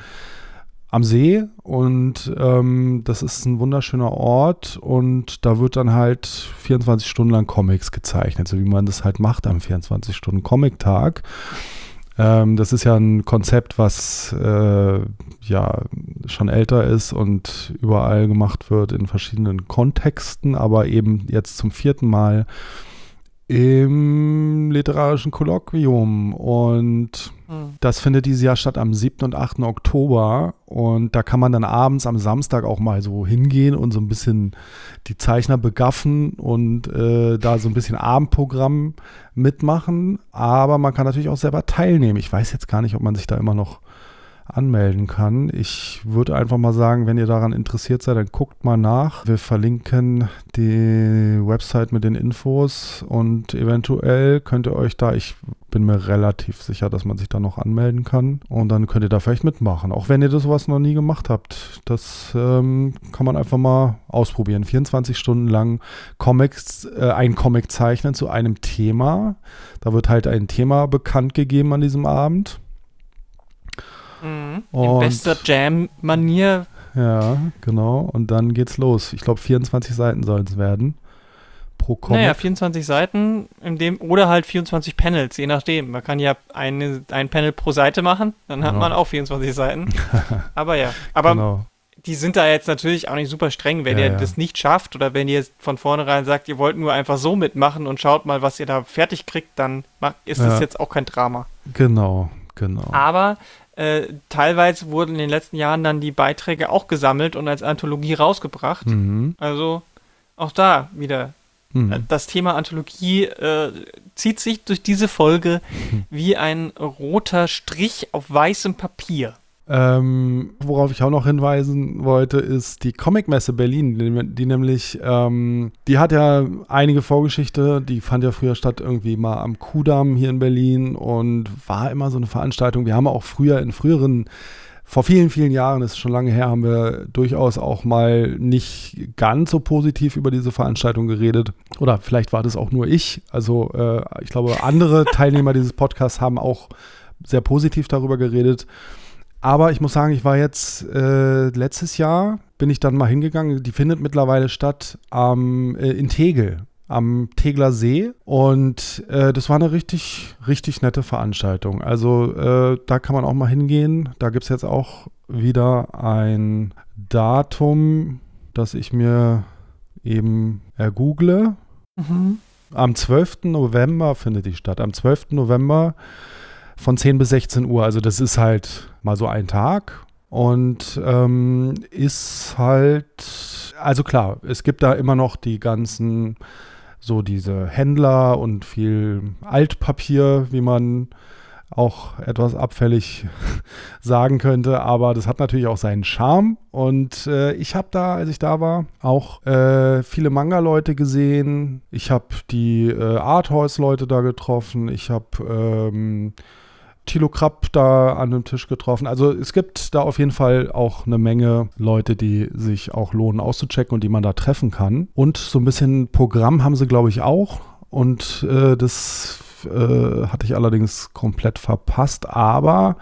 am See und ähm, das ist ein wunderschöner Ort und da wird dann halt 24 Stunden lang Comics gezeichnet, so wie man das halt macht am 24 Stunden Comic-Tag. Ähm, das ist ja ein Konzept, was äh, ja schon älter ist und überall gemacht wird in verschiedenen Kontexten, aber eben jetzt zum vierten Mal im literarischen Kolloquium und mhm. das findet dieses Jahr statt am 7. und 8. Oktober und da kann man dann abends am Samstag auch mal so hingehen und so ein bisschen die Zeichner begaffen und äh, da so ein bisschen Abendprogramm mitmachen, aber man kann natürlich auch selber teilnehmen. Ich weiß jetzt gar nicht, ob man sich da immer noch anmelden kann. Ich würde einfach mal sagen, wenn ihr daran interessiert seid, dann guckt mal nach. Wir verlinken die Website mit den Infos und eventuell könnt ihr euch da, ich bin mir relativ sicher, dass man sich da noch anmelden kann und dann könnt ihr da vielleicht mitmachen. Auch wenn ihr das sowas noch nie gemacht habt. Das ähm, kann man einfach mal ausprobieren. 24 Stunden lang Comics, äh, ein Comic zeichnen zu einem Thema. Da wird halt ein Thema bekannt gegeben an diesem Abend. Mhm. In bester Jam-Manier. Ja, genau. Und dann geht's los. Ich glaube, 24 Seiten sollen es werden. Pro Comic. Naja, 24 Seiten in dem, oder halt 24 Panels, je nachdem. Man kann ja eine, ein Panel pro Seite machen, dann hat genau. man auch 24 Seiten. aber ja, aber genau. die sind da jetzt natürlich auch nicht super streng. Wenn ja, ihr ja. das nicht schafft oder wenn ihr von vornherein sagt, ihr wollt nur einfach so mitmachen und schaut mal, was ihr da fertig kriegt, dann ist ja. das jetzt auch kein Drama. Genau, genau. Aber äh, teilweise wurden in den letzten Jahren dann die Beiträge auch gesammelt und als Anthologie rausgebracht. Mhm. Also auch da wieder Hm. Das Thema Anthologie äh, zieht sich durch diese Folge wie ein roter Strich auf weißem Papier. Ähm, worauf ich auch noch hinweisen wollte, ist die Comicmesse Berlin, die, die nämlich, ähm, die hat ja einige Vorgeschichte, die fand ja früher statt irgendwie mal am Kudamm hier in Berlin und war immer so eine Veranstaltung. Wir haben auch früher in früheren vor vielen, vielen Jahren, das ist schon lange her, haben wir durchaus auch mal nicht ganz so positiv über diese Veranstaltung geredet. Oder vielleicht war das auch nur ich. Also äh, ich glaube, andere Teilnehmer dieses Podcasts haben auch sehr positiv darüber geredet. Aber ich muss sagen, ich war jetzt äh, letztes Jahr, bin ich dann mal hingegangen. Die findet mittlerweile statt ähm, äh, in Tegel, am Tegler See. Und äh, das war eine richtig, richtig nette Veranstaltung. Also äh, da kann man auch mal hingehen. Da gibt es jetzt auch wieder ein Datum, das ich mir eben ergoogle. Mhm. Am 12. November findet die statt. Am 12. November von 10 bis 16 Uhr. Also das ist halt mal so ein Tag und ähm, ist halt, also klar, es gibt da immer noch die ganzen, so diese Händler und viel Altpapier, wie man auch etwas abfällig sagen könnte, aber das hat natürlich auch seinen Charme. Und äh, ich habe da, als ich da war, auch äh, viele Manga-Leute gesehen. Ich habe die äh, Arthouse-Leute da getroffen. Ich habe ähm, Thilo Krapp da an dem Tisch getroffen. Also es gibt da auf jeden Fall auch eine Menge Leute, die sich auch lohnen auszuchecken und die man da treffen kann. Und so ein bisschen Programm haben sie, glaube ich, auch. Und äh, das äh, hatte ich allerdings komplett verpasst. Aber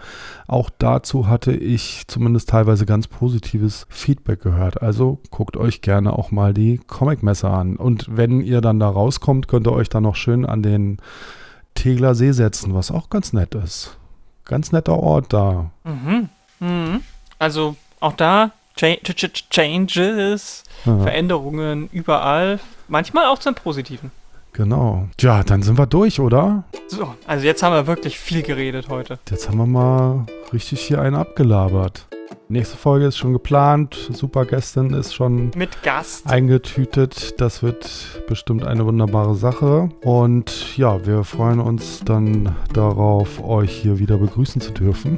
auch dazu hatte ich zumindest teilweise ganz positives Feedback gehört. Also guckt euch gerne auch mal die Comic-Messe an. Und wenn ihr dann da rauskommt, könnt ihr euch dann noch schön an den Tegler See setzen, was auch ganz nett ist. Ganz netter Ort da. Mhm. Mhm. Also auch da Ch Ch Changes, ja. Veränderungen überall, manchmal auch zum Positiven. Genau. Tja, dann sind wir durch, oder? So, also jetzt haben wir wirklich viel geredet heute. Jetzt haben wir mal richtig hier einen abgelabert. Nächste Folge ist schon geplant. Super Gästin ist schon mit Gast eingetütet. Das wird bestimmt eine wunderbare Sache. Und ja, wir freuen uns dann darauf, euch hier wieder begrüßen zu dürfen.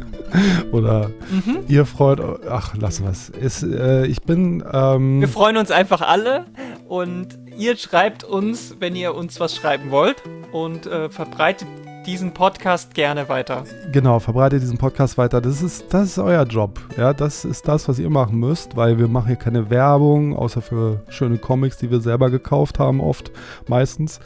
Oder mhm. ihr freut euch. Ach, lassen wir es. Äh, ich bin. Ähm, wir freuen uns einfach alle und ihr schreibt uns, wenn ihr uns was schreiben wollt und äh, verbreitet diesen Podcast gerne weiter. Genau, verbreitet diesen Podcast weiter. Das ist, das ist euer Job. Ja, das ist das, was ihr machen müsst, weil wir machen hier keine Werbung, außer für schöne Comics, die wir selber gekauft haben, oft, meistens.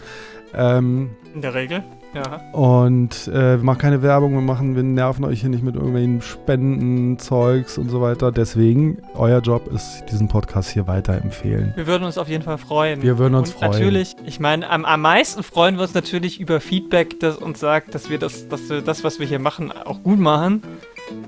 Ähm, In der Regel. Ja. Und äh, wir machen keine Werbung, wir machen, wir nerven euch hier nicht mit irgendwelchen Spenden, Zeugs und so weiter. Deswegen, euer Job ist, diesen Podcast hier weiterempfehlen. Wir würden uns auf jeden Fall freuen. Wir würden uns und freuen. Natürlich, ich meine, am, am meisten freuen wir uns natürlich über Feedback, das uns sagt, dass wir das, dass wir das, was wir hier machen, auch gut machen.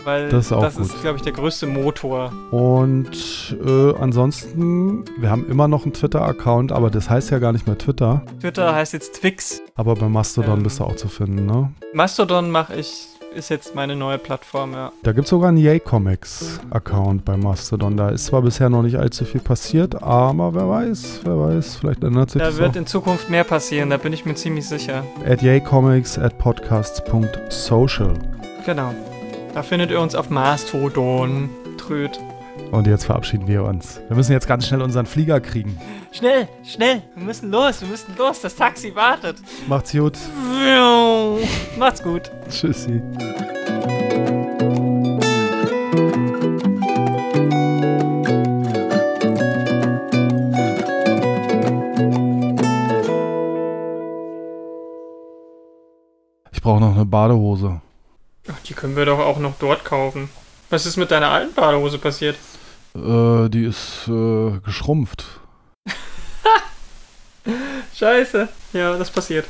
Weil das ist, das ist glaube ich, der größte Motor. Und äh, ansonsten, wir haben immer noch einen Twitter-Account, aber das heißt ja gar nicht mehr Twitter. Twitter heißt jetzt Twix. Aber bei Mastodon ähm, bist du auch zu finden, ne? Mastodon mache ich ist jetzt meine neue Plattform, ja. Da gibt es sogar einen Yay Comics Account bei Mastodon. Da ist zwar bisher noch nicht allzu viel passiert, aber wer weiß, wer weiß, vielleicht ändert sich da das. Da wird auch. in Zukunft mehr passieren, da bin ich mir ziemlich sicher. At yaycomics at podcasts.social. Genau. Da findet ihr uns auf Mastodon. Tröd. Und jetzt verabschieden wir uns. Wir müssen jetzt ganz schnell unseren Flieger kriegen. Schnell, schnell. Wir müssen los, wir müssen los. Das Taxi wartet. Macht's gut. Macht's gut. Tschüssi. Ich brauche noch eine Badehose. Ach, die können wir doch auch noch dort kaufen. Was ist mit deiner alten Badehose passiert? Äh, die ist äh, geschrumpft. Scheiße. Ja, das passiert.